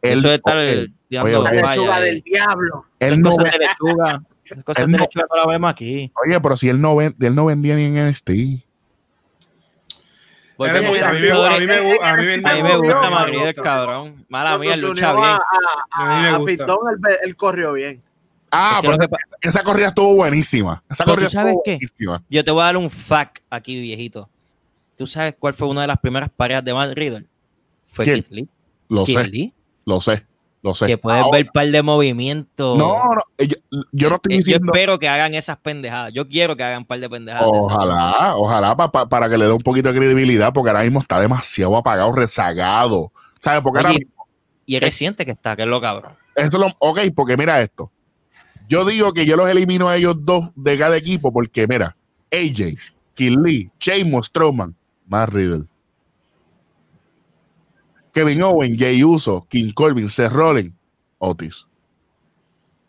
Él, eso de estar tirando oye, La lechuga del diablo. él Esas no cosas ve- de lechuga. [laughs] cosas él de no- lechuga no las vemos aquí. Oye, pero si él no, ven- él no vendía ni en NXT. Volvemos A mí- a a mí me- a mí me gu- a mí me- A mí me gusta Madrid el cabrón. Mala mía, lucha bien. A. Pitón, él, él corrió bien. Ah, Es que pero que esa corrida estuvo buenísima. Esa corrida estuvo qué? buenísima. Yo te voy a dar un fact aquí, viejito. ¿Tú sabes cuál fue una de las primeras parejas de Matt Riddle? Fue ¿Quién? Keith Lee. Lo Keith sé, Lee, lo sé, lo sé. que puedes Ahora- ver par de movimientos. No, no, eh, yo, yo no estoy Eh, yo diciendo. espero que hagan esas pendejadas. Yo quiero que hagan par de pendejadas. de esas. Ojalá, ojalá pa- pa- para que le dé un poquito de credibilidad, porque ahora mismo está demasiado apagado, rezagado. ¿Sabes? Porque ahora Oye, mismo, y es reciente que está, que es lo cabrón. eso es lo- ok, porque mira esto. Yo digo que yo los elimino a ellos dos de cada equipo, porque mira, AJ, Kid Lee, Sheamus, Strowman, más Riddle. Kevin Owen, Jay Uso, King Corbin, Seth Rollins, Otis.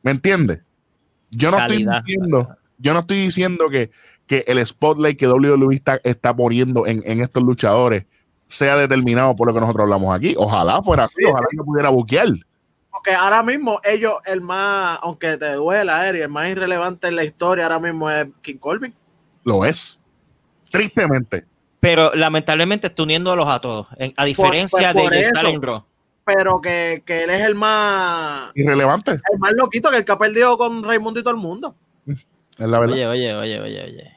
¿Me entiendes? Yo no Calidad. estoy diciendo, yo no estoy diciendo que, que el spotlight que WWE está, está poniendo en, en estos luchadores sea determinado por lo que nosotros hablamos aquí. Ojalá fuera así, Sí, ojalá yo pudiera buquear. Porque ahora mismo ellos, el más, aunque te duela, Eri, el más irrelevante en la historia ahora mismo es King Corbin. Lo es. Tristemente. Pero lamentablemente está uniéndolos a todos. en- a diferencia por de Raw. Pero que, que él es el más Irrelevante, el más loquito que el que ha perdido con Raimundo y todo el mundo. es la verdad. Oye, oye, oye, oye, oye.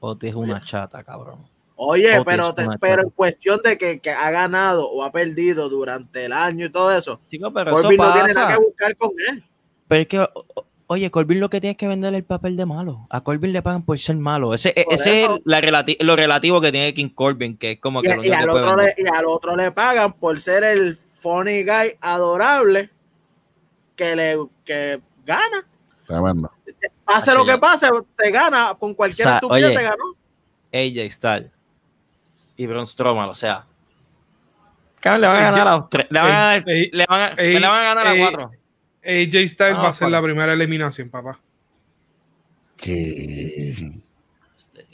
Otis es una chata, cabrón. Oye, Otis, pero, te- pero en cuestión de que, que ha ganado o ha perdido durante el año y todo eso, Chico, pero eso Corbin no tiene nada pasa. que buscar con él. Pero es que, oye, Corbin lo que tiene es que vender el papel de malo. A Corbin le pagan por ser malo. Ese, Por ese es la relati- lo relativo que tiene King Corbin, que es como Y, que lo y al otro le, y al otro le pagan por ser el funny guy adorable que le que gana. Tremendo. Pase Así lo que ya. pase, te gana. Con cualquier O sea, estupidez oye, te ganó. AJ Styles y Braun Strowman, o sea. Cabrón, le van a ganar a los tres. Le van a, ganar- Ey, le van a, le van a ganar a cuatro. AJ Styles Ah, va a ser la primera eliminación, papá. Que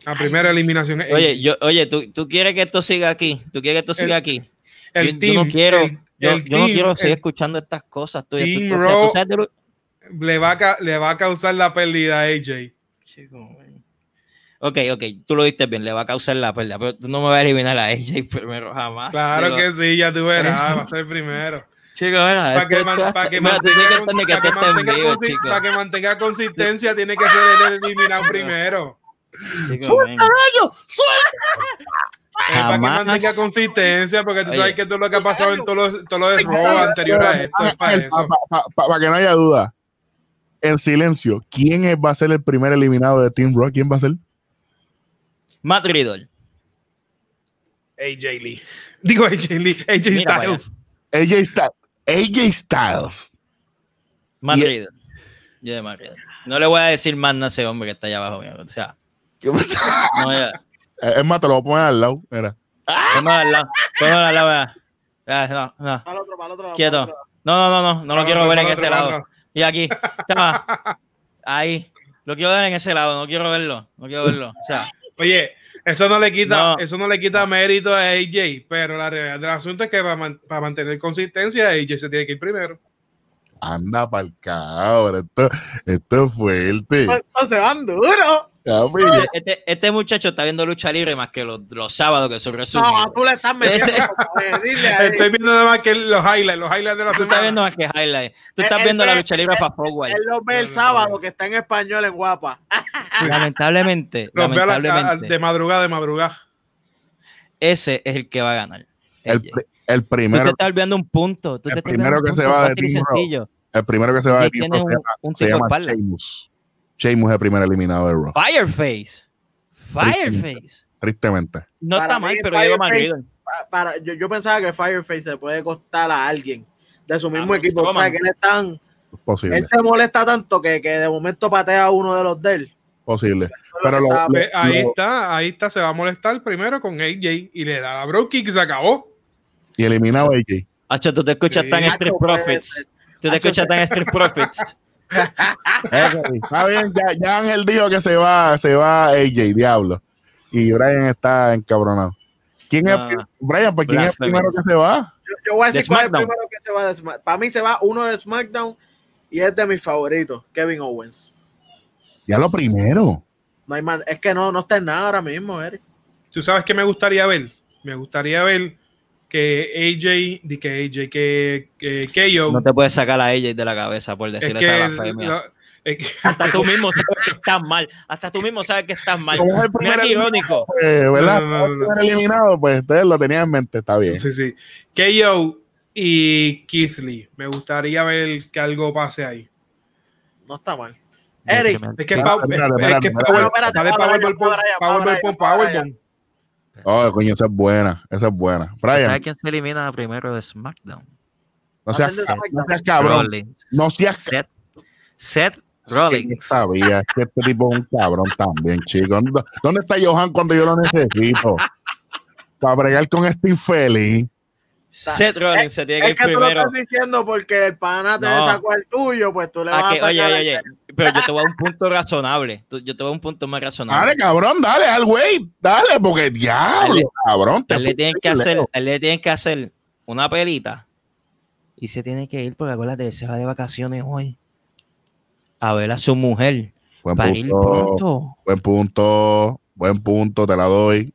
La primera eliminación. es Oye, yo, oye, ¿tú, tú quieres que esto siga aquí. Tú quieres que esto siga aquí. el yo, yo team, no quiero, el- yo, el yo no team, quiero seguir el- escuchando estas cosas. Tú, Team tú- o sea, tú Raw- sabes lo- le, va a, le va a causar la pérdida a AJ. Chico. Ok, ok, tú lo diste bien, le va a causar la pérdida, pero tú no me vas a eliminar a AJ primero jamás. Claro que lo- sí, ya tú verás, va a ser [laughs] primero. Chico, mira, Para que, man- para que mira, mantenga, que para que en mantenga vivo, para que mantenga consistencia, tiene que ser el eliminado primero. Chico, man. Es para que mantenga consistencia, porque tú Oye. sabes que todo lo que ha pasado en todos los, todos los de Raw anterior a esto es para eso. Para que no haya duda, en silencio, ¿quién va a ser el primer eliminado de Team Rock? ¿Quién va a ser? Matt Riddle. AJ Lee. Digo AJ Lee, AJ Mira para Styles. AJ Styles. AJ Styles. Matt Y- Riddle. Yo de Matt Riddle. No le voy a decir más a ese hombre que está allá abajo. mío. O sea, no, ya. [laughs] Es más, te lo voy a poner al lado. Mira. Ponlo al lado. Ponlo al lado. mira. No, no. Para el otro, para el otro. Quieto. No, no, no, no. No lo quiero ver en ese lado. Y aquí. Toma. [laughs] Ahí. Lo quiero ver en ese lado. No quiero verlo. No quiero verlo. O sea, Oye, eso no le quita, No. eso no le quita mérito a AJ, pero la realidad del asunto es que para, man- para mantener consistencia, AJ se tiene que ir primero. Anda pa'l cabrón. Esto, esto es fuerte. Estos se van duro. Papi, este, este muchacho está viendo lucha libre más que los, los sábados que son No, resumidos. tú le estás metiendo. Él. [laughs] Estoy viendo nada más que los highlights, los highlights de la Tú estás semana. viendo más que highlight. Tú estás Él viendo la lucha libre él- fast forward. Él lo ve el No, no, sábado no. que está en español en guapa. [laughs] Lamentablemente, Los lamentablemente, de madrugada, de madrugada. ese es el que va a ganar. el, AJ. pri- el Tú te primero, estás olvidando un punto. Tú el te estás primero que se va de Team Raw. sencillo. el primero que se va de Team tiene Rock un, un se tipo de llama. Sheamus. Es el primer eliminado de Raw. Fireface. Fireface. Tristemente. No Para está mal, pero Fireface-. Pa- Para, yo, yo pensaba que Fireface le puede costar a alguien de su mismo Ah, equipo. O sea, que él, es tan, posible. él se molesta tanto que, que de momento patea a uno de los de él. posible. Pero lo lo- lo- ahí lo- está, ahí está, se va a molestar primero con AJ y le da la bro kick y se acabó. y eliminado a AJ. Hacho, tú te escuchas Sí. tan Street Profits. Tú te escuchas tan Street Profits. [laughs] Está bien, ya, ya Ángel dijo que se va, se va AJ, diablo. Y Brian está encabronado. ¿Quién es? No. Brian, pues ¿quién es el primero que se va? Yo, yo voy a De decir cuál es el primero que se va de SmackDown. Para mí se va uno de SmackDown y es de mis favoritos, Kevin Owens. Ya lo primero. No hay más, es que no, no está en nada ahora mismo, Eric. ¿Tú sabes qué me gustaría ver? Me gustaría ver que AJ, di que AJ, que, que KO. No te puedes sacar a AJ de la cabeza por es decirle que, esa blasfemia. es que- Hasta tú [laughs] mismo sabes que estás mal. Hasta tú mismo sabes que estás mal. Como es el primer irónico. pues, ¿verdad? No, no, no. El eliminado, pues ustedes lo tenían en mente, está bien. sí, sí. KO y Keith Lee. Me gustaría ver que algo pase ahí. No está mal. Eric, Es que, es- que Powerbomb, Powerbomb, allá, para allá. Powerbomb. Oh, coño, esa es buena, esa es buena. Brian, ¿Sabes quién se elimina primero de SmackDown? no seas, no seas cabrón. Rollins. No seas Seth, Seth Es que yo Rollins. sabía es que este tipo es un cabrón también, chicos. ¿Dónde, dónde está Johan cuando yo lo necesito? [laughs] Para bregar con este infeliz. Seth Rollins se tiene que es ir que tú lo primero. estás diciendo porque el pana te No. sacó el tuyo, pues tú le vas Ah, a que, sacar oye, el- oye, oye, pero yo te voy a un punto razonable. Yo te voy a un punto más razonable. Dale, cabrón, dale al güey. Dale, porque diablo, Dale. cabrón. te A él le tienen que hacer, a él le tienen que hacer una pelita y se tiene que ir porque acuérdate, se va de vacaciones hoy a ver a su mujer Buen para ir punto, pronto. buen punto, buen punto, te la doy.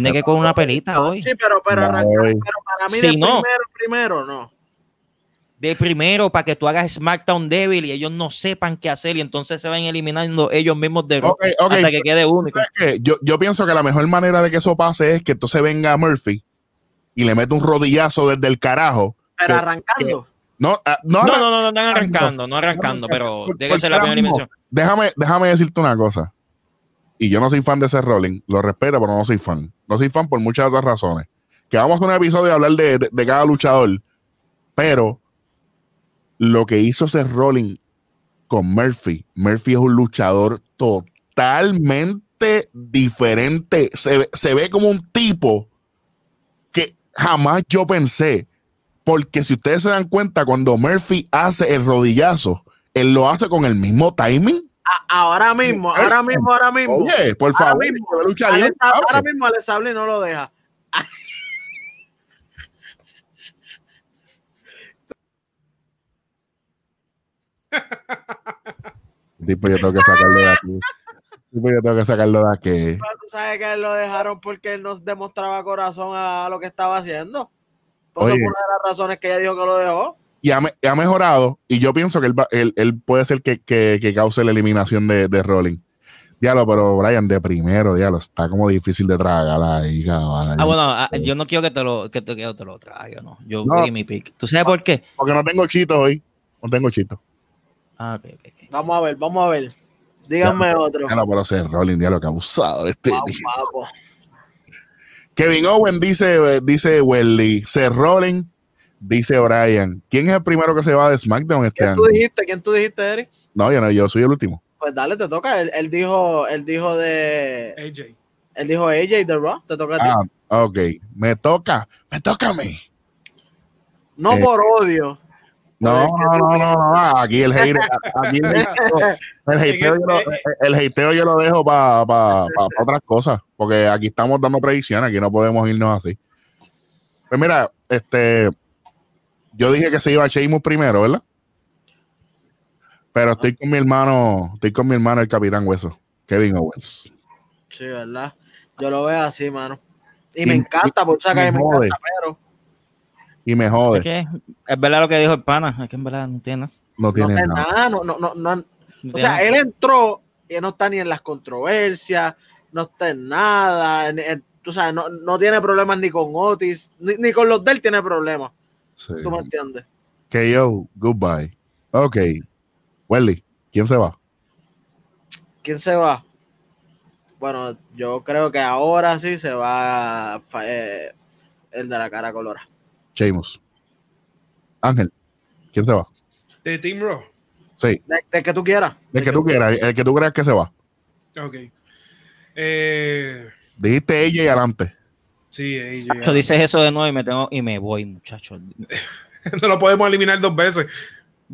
Tiene que con una pelita hoy. Sí, pero, pero, No, arrancar- pero para mí Si de no- primero, primero, no. De primero para que tú hagas SmackDown débil y ellos no sepan qué hacer y entonces se van eliminando ellos mismos de Raw Ok, ok. hasta que quede único. Yo, yo pienso que la mejor manera de que eso pase es que entonces venga Murphy y le mete un rodillazo desde el carajo. Pero Que- arrancando. No, ah, no, No, no, no, no, no, no arrancando, no arrancando, pero ser la primera eliminación. déjame, déjame decirte una cosa. Y yo no soy fan de ese Rolling, lo respeto, pero no soy fan. No soy fan por muchas otras razones. Que vamos a un episodio de hablar de, de- cada luchador, pero lo que hizo ese Rolling con Murphy, Murphy es un luchador totalmente diferente. Se, se ve como un tipo que jamás yo pensé. Porque si ustedes se dan cuenta, cuando Murphy hace el rodillazo, él lo hace con el mismo timing. A- ahora mismo, ahora mismo, ahora mismo. Oye, por Ahora favor, mismo, que lucha Alex- ahora mismo Alex Sable no lo deja. Tipo, yo tengo que sacarlo de aquí. Tipo, yo tengo que sacarlo de aquí. Tú sabes que lo dejaron porque él no demostraba corazón a lo que estaba haciendo. Por fue una de las razones que ella dijo que lo dejó. Y ha, ha mejorado. Y yo pienso que él, va- él, él puede ser que, que, que cause la eliminación de, de Rolling. Diablo, pero Brian, de primero, diablo, está como difícil de tragar ahí, cabrón. Ah, bueno, ah, yo no quiero que te lo, que te, que te lo traiga, no. Yo No. mi pick. ¿Tú sabes por qué? Porque no tengo chitos hoy. No tengo chitos. Ah, ok, ok, ok. Vamos a ver, vamos a ver. Díganme otro. Diablo, pero ese Rolling, diablo, que abusado. Este, Vamos, vamos. Kevin Owen dice, dice Welly, se Rolling, dice Brian. ¿Quién es el primero que se va de SmackDown este ¿Quién año? tú dijiste? ¿Quién tú dijiste, Eric? No, yo no, yo soy el último. Pues dale, te toca. Él, él dijo, él dijo de, AJ. él dijo AJ de Raw. Te toca a ti. Ah, ok. Me toca, me toca a mí. no eh, por odio. No, Pues, ¿qué no, no, no, no, aquí el hate, [laughs] aquí el hateo, el hateo yo lo, el hateo yo lo dejo para otras cosas, porque aquí estamos dando predicciones, aquí no podemos irnos así. Pues mira, este, yo dije que se iba a Sheamus primero, ¿verdad? Pero estoy con mi hermano, estoy con mi hermano el Capitán Hueso, Kevin Owens. Sí, ¿verdad? Yo lo veo así, mano. Y, Y- me encanta, y que me me encanta, pero Y me Es jode, que es verdad lo que dijo el pana, es que en verdad no tiene nada. no tiene nada. nada, no, no, no, no, O sea, él entró y él no está ni en las controversias, no está en nada. en- en- tú sabes, no, no tiene problemas ni con Otis, ni, ni con los de él tiene problemas. Sí. ¿Tú me entiendes? KO, goodbye. Ok. Welly, ¿quién se va? ¿Quién se va? Bueno, yo creo que ahora sí se va eh, el de la cara colora. Sheamus. Ángel, ¿quién se va? De Team Raw. Sí, De, de que tú quieras. el que tú quieras, el que tú creas que se va. Ok. Eh, Dijiste ella y adelante. Sí, AJ. Tú dices eso de nuevo y me tengo y me voy, muchachos. [laughs] no lo podemos eliminar dos veces.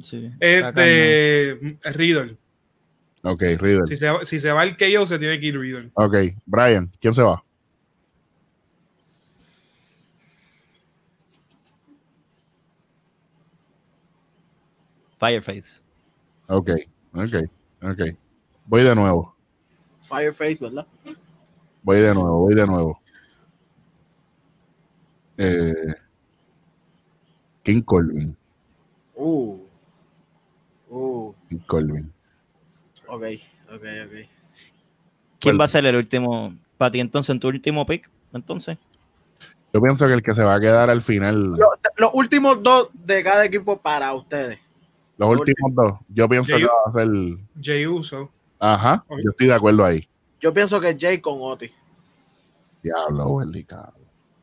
Sí. Este, Riddle. Ok, Riddle. Si se, va- si se va el KO, se tiene que ir Riddle. Ok, Brian, ¿quién se va? Fireface. Ok, ok, ok. Voy de nuevo, Fireface, ¿verdad? voy de nuevo, voy de nuevo. Eh, King Colvin. Uh. Uh. King Colvin. Ok, ok, ok. ¿Quién va a ser el último? Para ti entonces, en tu último pick, entonces. Yo pienso que el que se va a quedar al final, Lo- Los últimos dos de cada equipo para ustedes. los últimos dos, yo pienso que va a ser. Jay Uso. Ajá, yo estoy de acuerdo ahí. Yo pienso que Jay con Otis. Diablo, cabrón.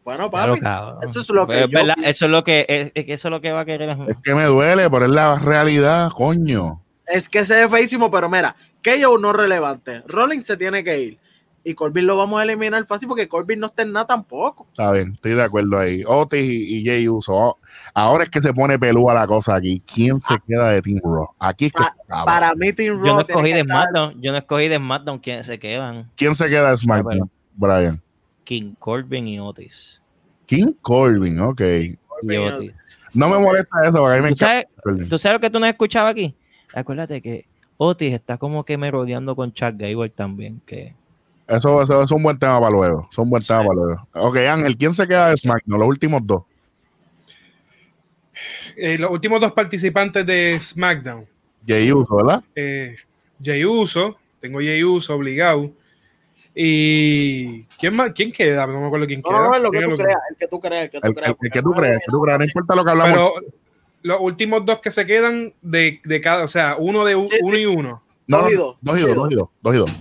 Bueno, papi. eso es lo que yo ¿verdad? pienso. Eso es lo que es, es que eso es lo que va a querer. Es que me duele, pero es la realidad, coño. Es que se ve feísimo, pero mira, KO no es relevante. Rollins se tiene que ir. Y Corbin lo vamos a eliminar fácil porque Corbin no está en nada tampoco. Está bien, estoy de acuerdo ahí. Otis y, y Jay Uso. Oh, Ahora es que se pone pelúa la cosa aquí. ¿Quién se queda de Team Raw? Aquí es que Pa- acaba. Para mí, Team Raw. Yo no escogí de SmackDown, yo no escogí de SmackDown quiénes se quedan. ¿Quién se queda de SmackDown? Brian. King Corbin y Otis. King Corbin, ok. Y Corbin y Otis. No me molesta eso, porque a mí me ¿Tú encanta. sabes. ¿Tú sabes lo que tú no has escuchado aquí? Acuérdate que Otis está como que merodeando con Chuck Gable también, que Eso, eso es un buen tema para luego. Es un buen tema para luego. Ok, Ángel, ¿quién se queda de SmackDown? Los últimos dos. Eh, los últimos dos participantes de SmackDown. Jey Uso, ¿verdad? Eh, Jey Uso, tengo Jey Uso obligado. Y ¿quién más? ¿Quién queda? No me acuerdo quién No, queda. no, no, lo que ¿Quién tú creas, el que tú creas, el que tú creas. el- que tú crees, el que tú crees. No importa lo que hablamos. Pero los últimos dos que se quedan de, de cada, o sea, uno de sí. uno y uno. no, dos y dos. dos y dos, dos y dos, dos y dos.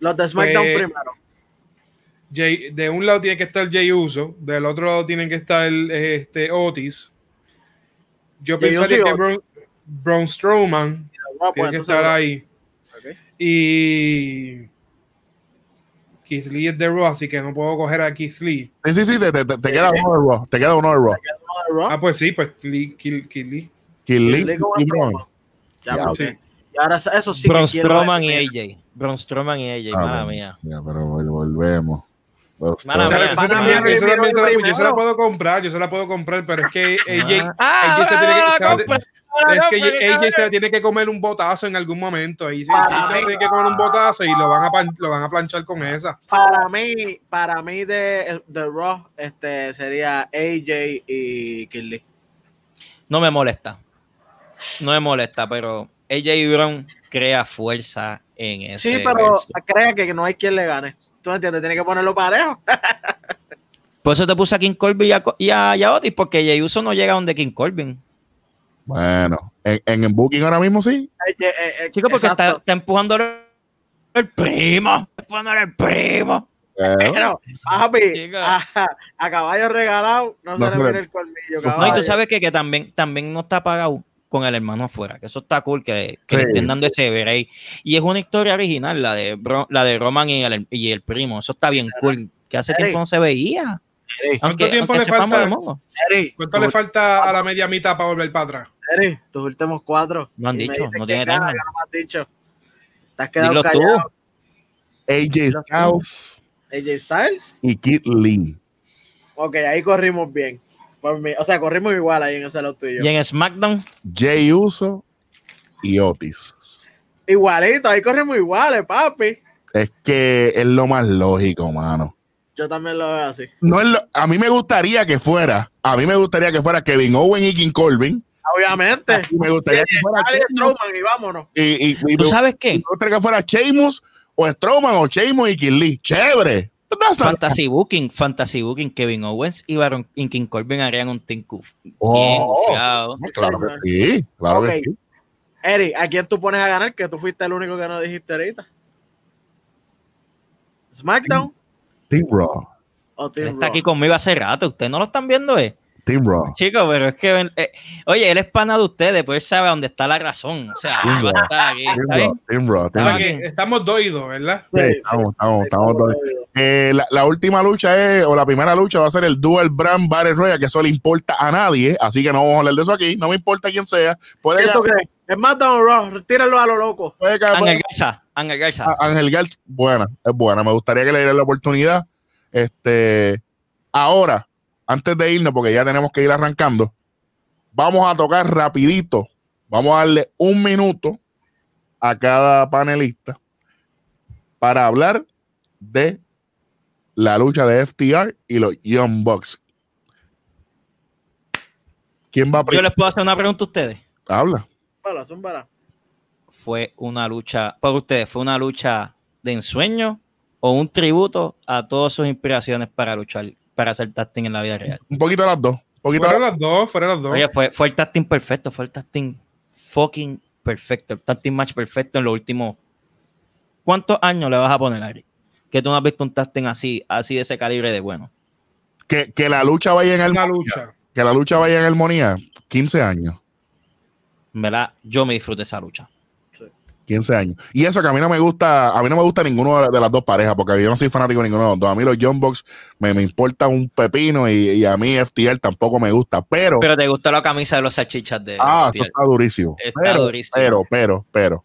Los de SmackDown Pues, primero. Jey- de un lado tiene que estar Jey Uso, del otro lado tienen que estar este, Otis. Yo pensaría que. Braun, Braun Strowman Ah, pues, tiene que estar ahí. Y Keith Lee es de Raw, así que no puedo coger a Keith Lee. Sí, sí, sí, te, te- te- queda uno de Raw. Te queda uno de Raw. Uno de Raw. Ah, pues sí, pues Lee, Keith, Keith Lee. Kill Lee. Ya, sí. Y ahora eso sí Braun Strowman y. AJ. Braun Strowman y AJ, Ah, mala mía. Ya, pero vol- volvemos. Mala mía. también- se la- yo se la puedo comprar, yo se la puedo comprar, pero es que AJ, Ah, AJ se tiene que- es que AJ se tiene que comer un botazo en algún momento. Ah, se tiene que comer un botazo y lo van a, lo van a planchar con esa. Para mí, para mí de, de Raw este, sería AJ y Kinley. No me molesta. No me molesta, pero AJ Brown crea fuerza en ese. Sí, pero verso. crea que no hay quien le gane. ¿Tú entiendes? Tiene que ponerlo parejo. Por eso te puse a King Corbin y a, y a- y a Otis, porque Jey Uso no llega donde King Corbin. Bueno, en, en el booking ahora mismo sí. Eh, eh, eh, Chico, porque está, empujando el, el primo. Está empujando el primo. Pero, papi, a, a caballo regalado no, No se le le- mira el colmillo. No, No, y caballo. tú sabes que, que también, también no está pagado con el hermano afuera, que eso está cool, que, que le Sí. estén dando ese break. Y es una historia original, la de, Bro- la de Roman y el, y el primo. Eso está bien cool, que hace tiempo no se veía. Aunque, tiempo le falta? ¿Cuánto le a la media mitad para volver para atrás? Eri, tus últimos cuatro. No han dicho, no que tiene que no me has dicho. Te has quedado callado. AJ Styles AJ Styles. y Kid Lee. Ok, ahí corrimos bien. O sea, corrimos igual ahí en ese lado tuyo. Y en SmackDown, Jay Uso y Otis. Igualito, ahí corrimos iguales, papi. Es que es lo más lógico, mano. Yo también lo veo así. No es lo- a mí me gustaría que fuera, a mí me gustaría que fuera Kevin Owen y King Corbin. Obviamente. Y me gustaría que fuera Strowman y vámonos. y, y, y ¿tú me sabes qué? gustaría que fuera Sheamus o Strowman o Sheamus y Kid Lee. Chévere. Fantasy Booking, Fantasy Booking, Kevin Owens y Baron y King Corbin harían un team cuf- bien Oh, confiado. no, claro que sí, claro Ok. que sí. Eri, ¿a quién tú pones a ganar? Que tú fuiste el único que no dijiste ahorita. ¿SmackDown Team Raw. o Él Team está Raw? aquí conmigo hace rato. Ustedes no lo están viendo, ¿eh? Team Raw. Chicos, pero es que, eh, oye, él es pana de ustedes, pues él sabe dónde está la razón. O sea, Team va a Raw. estar aquí. Team. Raw. Team Raw. O Team sea Raw. que estamos dos y dos, ¿verdad? Sí, Sí, sí. estamos, estamos, estamos jodidos. Eh, la, la última lucha es, o la primera lucha va a ser el Dual Brand Battle Royale, que eso le importa a nadie, así que no vamos a hablar de eso aquí, no me importa quién sea. Puede ¿Qué? ¿Es SmackDown o Raw? Tíralo a lo loco. Ángel Garza, Ángel Garza. A- Ángel Galt, buena, es buena. Me gustaría que le dieran la oportunidad. Este, ahora, antes de irnos, porque ya tenemos que ir arrancando, vamos a tocar rapidito. Vamos a darle un minuto a cada panelista para hablar de la lucha de FTR y los Young Bucks. ¿Quién va a Yo les puedo hacer una pregunta a ustedes. Habla. Son para. ¿Fue una lucha, para ustedes, fue una lucha de ensueño o un tributo a todas sus inspiraciones para luchar, para hacer tasting en la vida real? Un poquito de las dos. Un poquito de Fueron las- las dos, fueron las dos. Oye, fue, fue el tasting perfecto, fue el tasting fucking perfecto, el tasting match perfecto en los últimos. ¿Cuántos años le vas a poner, Ari? Que tú no has visto un tasting así, así de ese calibre de bueno. que, que la lucha vaya en el lucha. que la lucha vaya en armonía, 15 años. Verdad, yo me disfruté esa lucha. 15 años. Y eso que a mí no me gusta, a mí no me gusta ninguno de, las dos parejas, porque yo no soy fanático de ninguno de los dos. A mí los John Box me, me importa un pepino y, y a mí FTR tampoco me gusta. Pero, Pero te gustó la camisa de los salchichas de. ah, está durísimo. Está pero, durísimo. pero, pero, pero.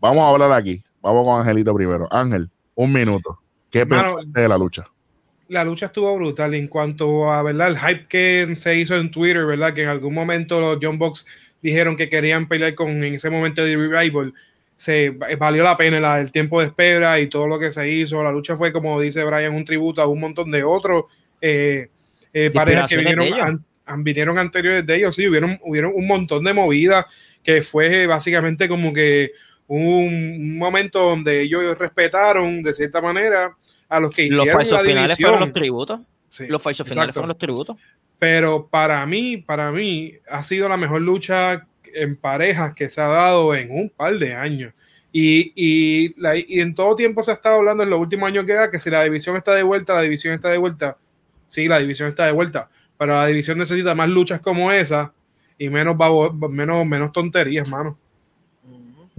Vamos a hablar aquí. Vamos con Angelito primero. Ángel, un minuto. ¿Qué Mano, pensaste de la lucha? La lucha estuvo brutal en cuanto a, ¿verdad? El hype que se hizo en Twitter, ¿verdad? Que en algún momento los John Box dijeron que querían pelear con en ese momento de Revival. se valió la pena la- el tiempo de espera y todo lo que se hizo. La lucha fue, como dice Brian, un tributo a un montón de otros eh, eh, parejas que vinieron, ellos. an- an- vinieron anteriores de ellos. Sí, hubieron, hubieron un montón de movidas que fue eh, básicamente como que un, momento donde ellos respetaron de cierta manera a los que hicieron Los falsos la finales división. fueron los tributos. Sí, Los falsos finales fueron los tributos. Pero para mí, para mí, ha sido la mejor lucha en parejas que se ha dado en un par de años. Y, y, la- y en todo tiempo se ha estado hablando en los últimos años que da que si la división está de vuelta, la división está de vuelta. Sí, la división está de vuelta. Pero la división necesita más luchas como esa y menos, babo- menos, menos tonterías, mano.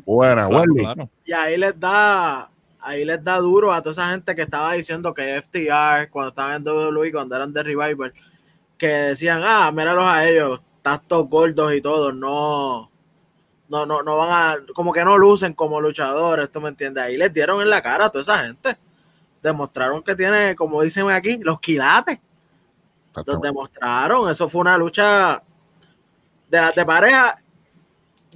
Buena, Claro. Y ahí les da, ahí les da duro a toda esa gente que estaba diciendo que FTR, cuando estaban en WWE, cuando eran de Revival, que decían, ah, míralos a ellos, están todos gordos y todo, no, no, no, no van a, como que no lucen como luchadores, ¿tú me entiendes? Ahí les dieron en la cara a toda esa gente. Demostraron que tiene, como dicen aquí, los quilates. Los demostraron. Eso fue una lucha de las de pareja.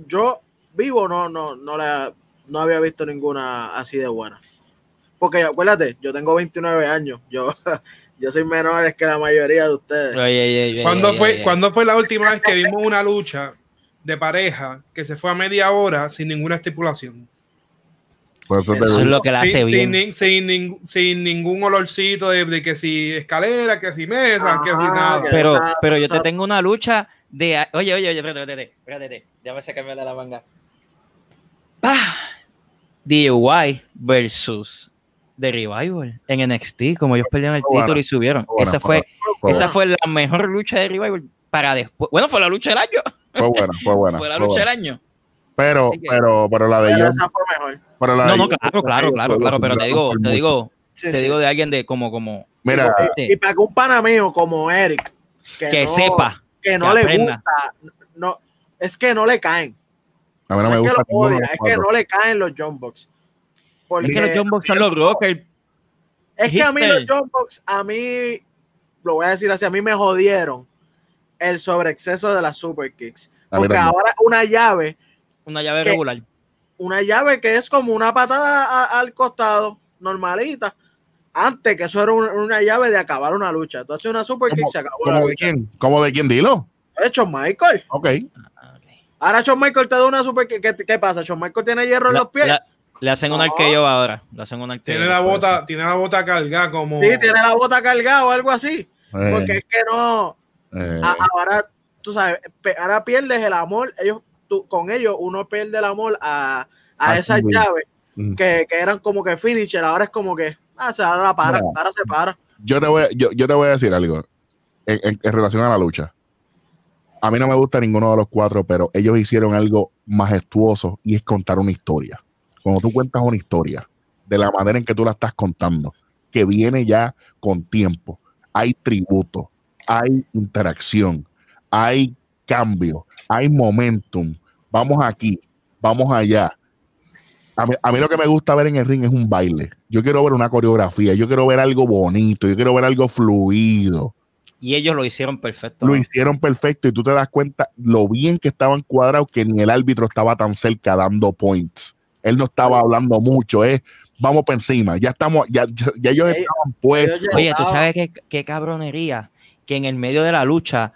Yo vivo no, no, no la no había visto ninguna así de buena. Porque acuérdate, yo tengo 29 años. Yo, [laughs] yo soy menor que la mayoría de ustedes. Oye, oye, oye, ¿Cuándo oye, fue, oye. ¿Cuándo fue la última vez que vimos una lucha de pareja que se fue a media hora sin ninguna estipulación? Por eso es lo que la hace sin, bien. sin, sin ning- sin ningún olorcito de, de que si escalera, que si mesa, que si Ajá, nada. Pero, pero yo te tengo una lucha de. Oye, oye, oye, espérate, espérate, espérate. Déjame sacarme la manga. ¡Pah! DIY versus The Revival en NXT, como ellos perdieron el título y subieron. esa fue fue, Fue esa fue la mejor lucha de Revival para después. Bueno, fue la lucha del año. fue buena, fue buena. [laughs] fue la fue lucha buena. del año. Pero, que- pero, pero la de Pero ellos, pero la No, de no, claro, claro, claro, claro. Pero te digo, te digo, Sí, te sí. digo de alguien de como, como Mira, Y, este, y para que un pana mío como Eric, que, que no- sepa. que no que le aprenda. gusta, no, es que no le caen. a mí no No me es que gusta ninguno de odia, es que no le caen los John Box. Es que los John Box son los rockers. Es que a mí los John Box, a mí, lo voy a decir así, a mí me jodieron el sobreexceso de las super kicks. Porque ahora una llave, Una llave regular. una llave que es como una patada a- al costado, normalita. Antes que eso era un- una llave de acabar una lucha. Entonces una super kick ¿Cómo- se acabó la ¿Cómo de lucha. quién? ¿Cómo de quién? Dilo. De hecho, Michael. Ok. Ah, ok. Ahora Shawn Michael te da una super kick. ¿Qué, qué pasa? Shawn Michael tiene hierro en La- los pies. la- le hacen un arqueo ahora. Le hacen un arqueo. Tiene la bota, tiene la bota cargada como. Sí, tiene la bota cargada o algo así. Eh, Porque es que no. eh, ahora, tú sabes, ahora pierdes el amor. Ellos, tú, con ellos, uno pierde el amor a, a Ah, esas llaves mm. que, que eran como que finisher. Ahora es como que, ah, se ahora la para, ahora se para. yo, te voy, a- yo, yo te voy a decir algo en, en- en relación a la lucha. A mí no me gusta ninguno de los cuatro, pero ellos hicieron algo majestuoso y es contar una historia. Cuando tú cuentas una historia, de la manera en que tú la estás contando, que viene ya con tiempo, hay tributo, hay interacción, hay cambio, hay momentum. Vamos aquí, vamos allá. A mí, a mí lo que me gusta ver en el ring es un baile. Yo quiero ver una coreografía, yo quiero ver algo bonito, yo quiero ver algo fluido. Y ellos lo hicieron perfecto. Lo hicieron perfecto y tú te das cuenta lo bien que estaban cuadrados que ni el árbitro estaba tan cerca dando points. Él no estaba hablando mucho, es vamos por encima, ya estamos, ya, ya, ya ellos estaban puestos. Oye, tú sabes qué, qué cabronería que en el medio de la lucha,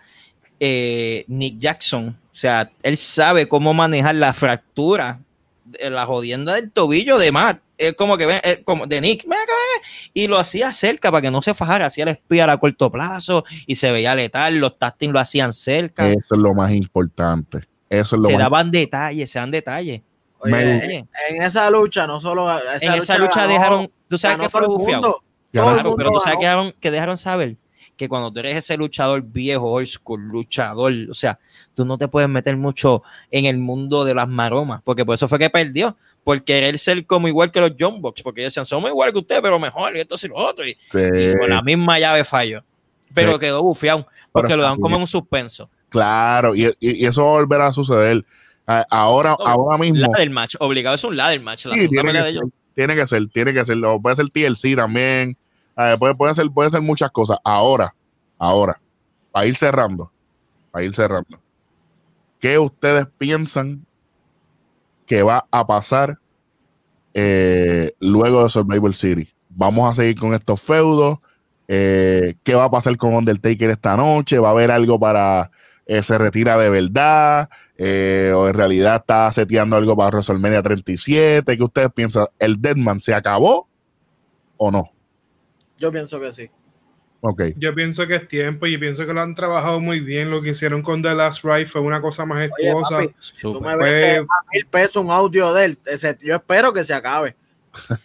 eh, Nick Jackson, o sea, él sabe cómo manejar la fractura, de la jodienda del tobillo de Matt. Es como que ven, eh, como de Nick, ven acá, ven acá, y lo hacía cerca para que no se fajara, hacía el espía a corto plazo y se veía letal, los tastings lo hacían cerca, Eso es lo más importante. Eso es lo se más daban detalles, se dan detalles. Oye, me- Oye, en esa lucha, no solo. Esa en esa lucha ganó- dejaron, tú sabes que fue bufiado. Claro, pero tú sabes que dejaron, que dejaron saber que cuando tú eres ese luchador viejo, old school, luchador, o sea, tú no te puedes meter mucho en el mundo de las maromas, porque por eso fue que perdió, por querer ser como igual que los John Box, porque ellos decían, somos igual que ustedes, pero mejor, y esto y lo otro, y, y con la misma llave falló. Pero Sí. quedó bufiado, porque Pero lo dan como en un suspenso. Claro, y, y- y eso va a volver a suceder. Ah, ahora, ahora mismo. Ladder match, obligado es un ladder match, la Sí, segunda tiene, que de ser, tiene que ser, tiene que ser. Puede ser TLC también. eh, puede, puede ser, puede ser muchas cosas. Ahora, ahora, para ir cerrando, para ir cerrando. ¿Qué ustedes piensan que va a pasar eh, luego de Survivor City. Vamos a seguir con estos feudos. Eh, ¿Qué va a pasar con Undertaker esta noche? ¿Va a haber algo para eh, se retira de verdad? Eh, ¿O en realidad está seteando algo para WrestleMania 37? ¿Qué ustedes piensan? ¿El Deadman se acabó o no? Yo pienso que sí. Ok. Yo pienso que es tiempo y pienso que lo han trabajado muy bien. Lo que hicieron con The Last Ride fue una cosa Oye, majestuosa. papi, tú Súper. me ves a mil pesos un audio de él. Ese- yo espero que se acabe. [laughs]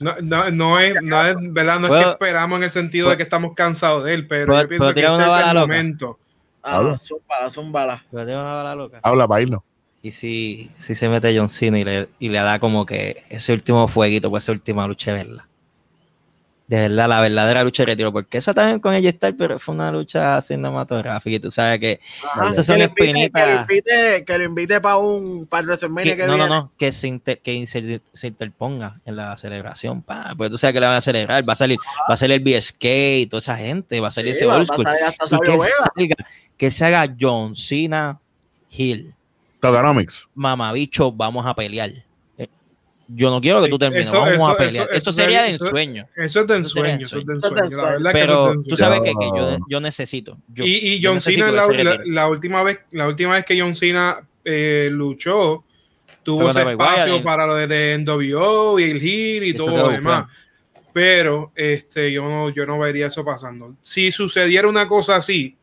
No, no, no es, no es, ¿verdad? No es que esperamos en el sentido de que estamos cansados de él, pero ¿Puedo- yo pienso que este es el momento. Ah, Habla. zúmbala, zúmbala. Pero tengo una bala loca. Habla para irnos. Y si, si se mete John Cena y le, y le da como que ese último fueguito, pues esa última lucha de verdad. De verdad, la verdadera lucha de retiro. Porque esa también con ella está, pero fue una lucha cinematográfica. Y tú sabes que, Ajá, Esas son que, lo invite, espinitas. que lo invite, que lo invite para un para el WrestleMania que- que no, no, viene. no, que se, inter- que se, se interponga en la celebración. Pa, porque tú sabes que le van a celebrar. Va a salir, va a salir el BSK y toda esa gente. Va a salir Sí, ese va- old school. Y que salga, que se haga John Cena Hill. Tokenomics. Mamabicho, vamos a pelear. Yo no quiero que tú termines, Eso- vamos eso- a pelear. eso- Eso, eso sería de ensueño. Eso es de ensueño, eso es de ensueño. Pero tú sabes que, que yo, yo necesito. yo- y, y yo John necesito Cena, la, última vez, la última vez que John Cena eh, luchó, tuvo ese espacio para lo de, de NWO y el Heel y todo lo demás. Pero este, yo, no, yo no vería eso pasando. Si sucediera una cosa así,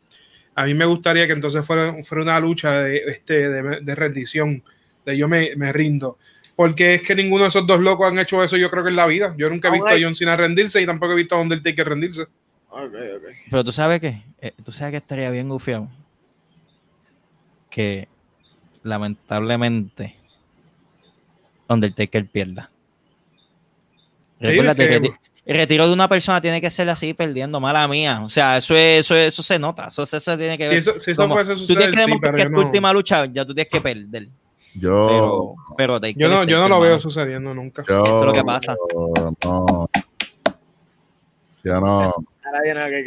a mí me gustaría que entonces fuera, fuera una lucha de, este, de, de rendición, de yo me, me rindo. Porque es que ninguno de esos dos locos han hecho eso, yo creo que en la vida. Yo nunca he visto a. John Cena rendirse y tampoco he visto a Undertaker rendirse. Ok, ok. Pero tú sabes que, tú sabes que estaría bien gufiado. Que lamentablemente Undertaker pierda. Recuérdate que que- el retiro de una persona tiene que ser así perdiendo, mala mía. O sea, eso es, eso, es- eso se nota. Eso, eso tiene que Si ver. eso, si eso como- fuese a tú suceder, tienes que demostrar que es tu no, última lucha, ya tú tienes que perder. Yo, Pero, pero yo no, yo no lo veo sucediendo nunca. yo- Eso es lo que pasa. No. Yo no.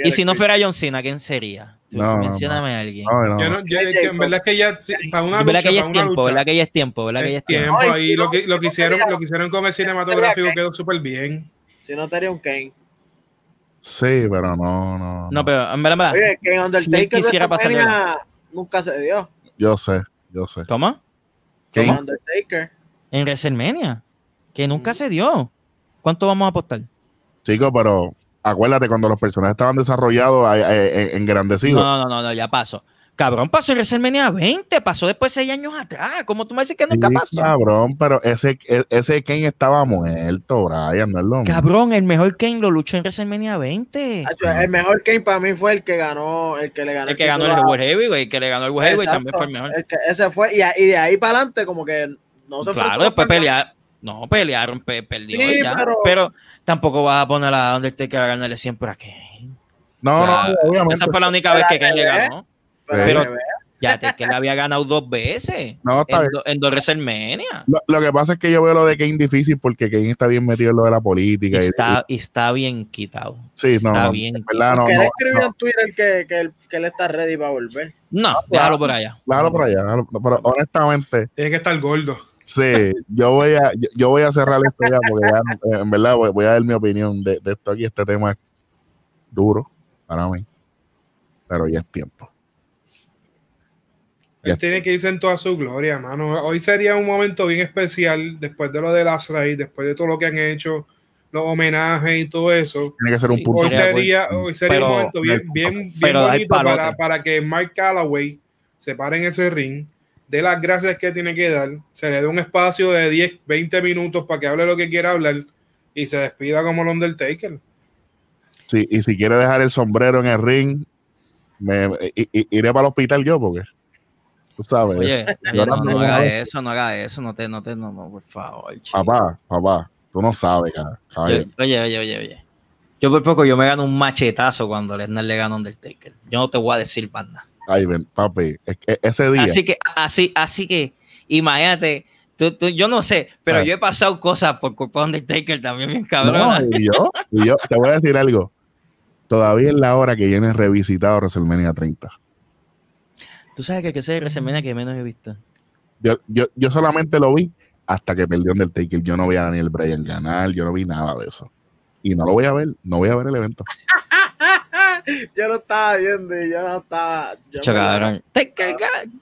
Y si no fuera John Cena, ¿quién sería? No, no, mencióname a alguien. no, no. Yo no- yo- que en verdad es que ya si- para una lucha, que ya es tiempo, lucha, ¿verdad que ya es tiempo? ¿Verdad que ya es tiempo? tiempo Ay, ahí si lo que, lo que si hicieron lo que hicieron con el cinematográfico quedó súper bien. Si no estaría un Kane. Sí, pero no, no. No, pero en verdad, en verdad, Oye, que Undertaker quisiera pasarle WrestleMania nunca se dio. Yo sé, yo sé. ¿cómo? ¿Qué? Como Undertaker. En WrestleMania, que nunca se dio. ¿Cuánto vamos a apostar? Chicos, pero acuérdate cuando los personajes estaban desarrollados, eh, eh, engrandecidos. No, no, no, no, ya pasó. Cabrón, pasó en WrestleMania 20, pasó después seis años atrás. ¿Cómo tú me dices que nunca Sí, pasó? cabrón, pero ese, e- ese Ken estaba muerto, Brian, no es lo mismo. Cabrón, el mejor Kane lo luchó en WrestleMania 20. Hacho, El mejor Kane para mí fue el que ganó, el que le ganó El que ganó el World Heavyweight, el que le ganó el World Heavyweight Exacto. también fue el mejor. El que- ese fue, y, a- y de ahí para adelante, como que no se Claro, después pelear. No, pelearon, pe- perdió Sí, ya. pero- Pero... tampoco vas a poner a Undertaker a ganarle siempre a Kane. No, O sea, no, obviamente. Esa fue la única vez que Kane le ganó. Pero, Ya te, que le había ganado dos veces. No, está en, bien. en dos WrestleMania. Lo, lo que pasa es que yo veo lo de Kane difícil porque Kane está bien metido en lo de la política. y- está, y está bien quitado. sí, no, está no, bien en verdad, no, escribió en Twitter que, que, él, que él está ready para volver. No, déjalo por allá. Déjalo por allá, déjalo- pero honestamente, Tiene que estar gordo. sí, yo voy a, yo, yo voy a cerrar esto ya porque ya, en verdad voy, voy a dar mi opinión de, de esto aquí. Este tema es duro para mí, pero ya es tiempo. Él tiene que irse en toda su gloria, mano. Hoy sería un momento bien especial después de lo de Last Ride, después de todo lo que han hecho, los homenajes y todo eso. Tiene que ser un Sí, punto. Hoy Sería hoy sería Pero- un momento bien, bien, bien pero bonito para, para que Mark Calloway se pare en ese ring, dé las gracias que tiene que dar, se le dé un espacio de 10, 20 minutos para que hable lo que quiera hablar y se despida como el Undertaker. Sí, y si quiere dejar el sombrero en el ring, me, i- i- iré para el hospital yo porque tú sabes. Oye, no, no haga eso, no haga eso, no te, no te, no, no, por favor. chico. Papá, papá, tú no sabes, cara. Oye, oye, oye, oye. Yo por poco yo me gano un machetazo cuando Lesnar le gana Undertaker. Yo no te voy a decir banda. Ay, ven, papi, es que ese día. Así que, así, así que, imagínate, tú, tú- yo no sé, pero Ah. yo he pasado cosas por culpa de Undertaker también, bien No, cabrón. y yo, y yo te voy a decir algo. Todavía es la hora que viene revisitado WrestleMania 30. Tú sabes que, que ese es el WrestleMania que menos he visto. Yo, yo, yo solamente lo vi hasta que perdió Undertaker. Yo no vi a Daniel Bryan ganar, yo no vi nada de eso. Y no lo voy a ver, no voy a ver el evento. yo lo estaba viendo y yo no estaba. No- Chocaron.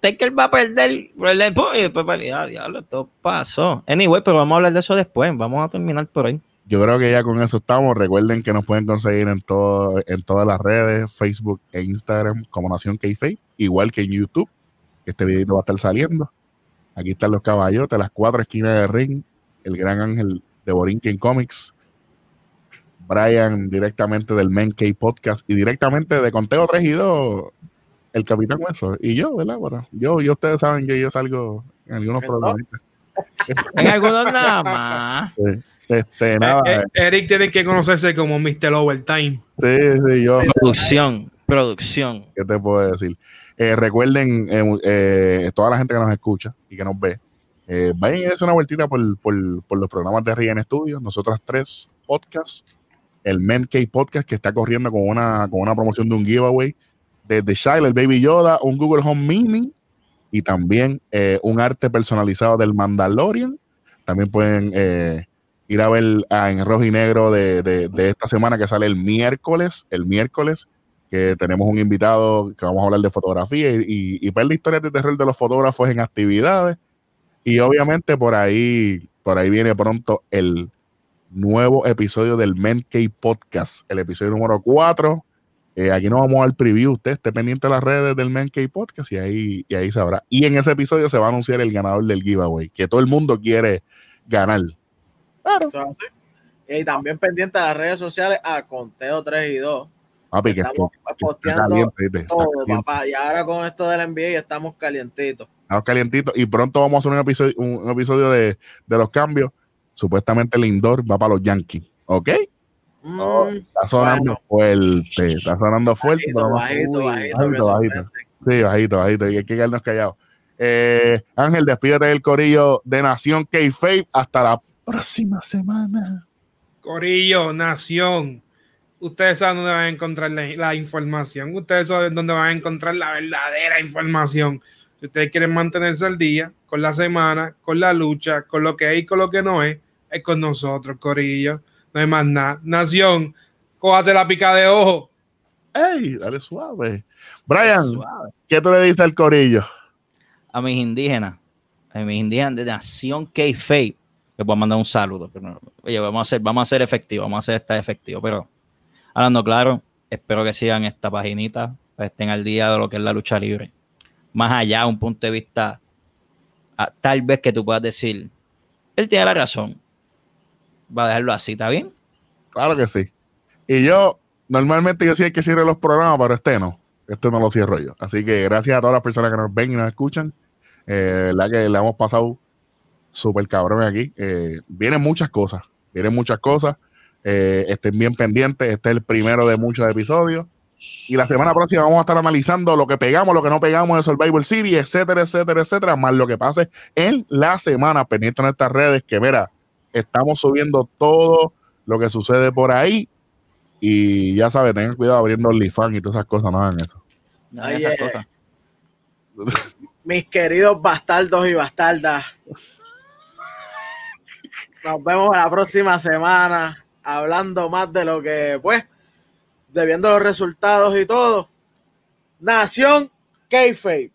Taker, va a perder. Y después, ya, diablo, esto pasó. Anyway, pero vamos a hablar de eso después. Vamos a terminar por ahí. Yo creo que ya con eso estamos. Recuerden que nos pueden conseguir en, todo, en todas las redes, Facebook e Instagram, como Nación k igual que en YouTube, que este videito va a estar saliendo. Aquí están los caballotes, las cuatro esquinas del ring, el gran ángel de Borinquen Comics, Brian directamente del Men K Podcast y directamente de Conteo 3 y 2, el Capitán Hueso. Y yo, ¿verdad? Bueno, yo, yo ustedes saben que yo salgo en algunos ¿En programas. [laughs] En algunos nada más. Este, nada, Eh, eh, Eric tiene que conocerse como Mr. Overtime. sí, sí, yo. Producción, producción. ¿Qué te puedo decir? Eh, recuerden, eh, eh, toda la gente que nos escucha y que nos ve, eh, vayan y dense una vueltita por, por, por los programas de Rian Studios, nosotros tres podcasts, el Men K Podcast que está corriendo con una, con una promoción de un giveaway de The Child, el Baby Yoda, un Google Home Mini y también eh, un arte personalizado del Mandalorian. También pueden eh, ir a ver ah, en rojo y negro de, de- de esta semana que sale el miércoles, el miércoles, que tenemos un invitado que vamos a hablar de fotografía y, y, ver la historia de terror de los fotógrafos en actividades. Y obviamente por ahí, por ahí viene pronto el nuevo episodio del Men K Podcast, el episodio número 4. Eh, aquí nos vamos a dar preview. Usted esté pendiente de las redes del Men K Podcast y ahí, y ahí sabrá. Y en ese episodio se va a anunciar el ganador del giveaway, que todo el mundo quiere ganar. Claro. Y también pendiente de las redes sociales a Conteo 3 y 2. Papi, que, Estamos está posteando caliente, ¿viste? Está todo, caliente. papá. Y ahora con esto del NBA estamos calientitos. Estamos calientitos y pronto vamos a hacer un episodio, un, un episodio de, de los cambios. Supuestamente el indoor va para los Yankees, ¿ok? Mm, Oh, Está sonando fuerte, está sonando fuerte. bajito, bajito, Uy, bajito, bajito. Sí, bajito, bajito. Y hay que quedarnos callados. Eh, Ángel, despídete del corillo de Nación K-Fape. Hasta la próxima semana. Corillo, Nación. Ustedes saben dónde van a encontrar la, la información. Ustedes saben dónde van a encontrar la verdadera información. Si ustedes quieren mantenerse al día con la semana, con la lucha, con lo que es y con lo que no es, es con nosotros, Corillo. No hay más nada. Nación, cójase la pica de ojo. ¡Ey! Dale suave. Brian, ¿qué tú le dices al corillo? A mis indígenas, a mis indígenas de Nación K-Fape, les voy a mandar un saludo. Oye, vamos a hacer, vamos a ser efectivos, vamos a hacer esta efectivo. Pero hablando claro, espero que sigan esta paginita, estén al día de lo que es la lucha libre. Más allá, un punto de vista, ah, tal vez que tú puedas decir, él tiene la razón. Va a dejarlo así, ¿está bien? Claro que sí. Y yo, normalmente yo sí hay que cierre los programas, pero este no. Este no lo cierro yo. Así que gracias a todas las personas que nos ven y nos escuchan. Eh, la que le hemos pasado súper cabrón aquí. Eh, vienen muchas cosas. Vienen muchas cosas. Eh, estén bien pendientes. Este es el primero de muchos episodios. Y la semana próxima vamos a estar analizando lo que pegamos, lo que no pegamos en Survivor City, etcétera, etcétera, etcétera, más lo que pase en la semana pendiente en estas redes, que mira, estamos subiendo todo lo que sucede por ahí. Y ya sabes, tengan cuidado abriendo OnlyFans y todas esas cosas, no hagan eso. No hagan esas cosas. Mis queridos bastardos y bastardas. Nos vemos la próxima semana hablando más de lo que, pues, de viendo los resultados y todo. Nación K-Fape.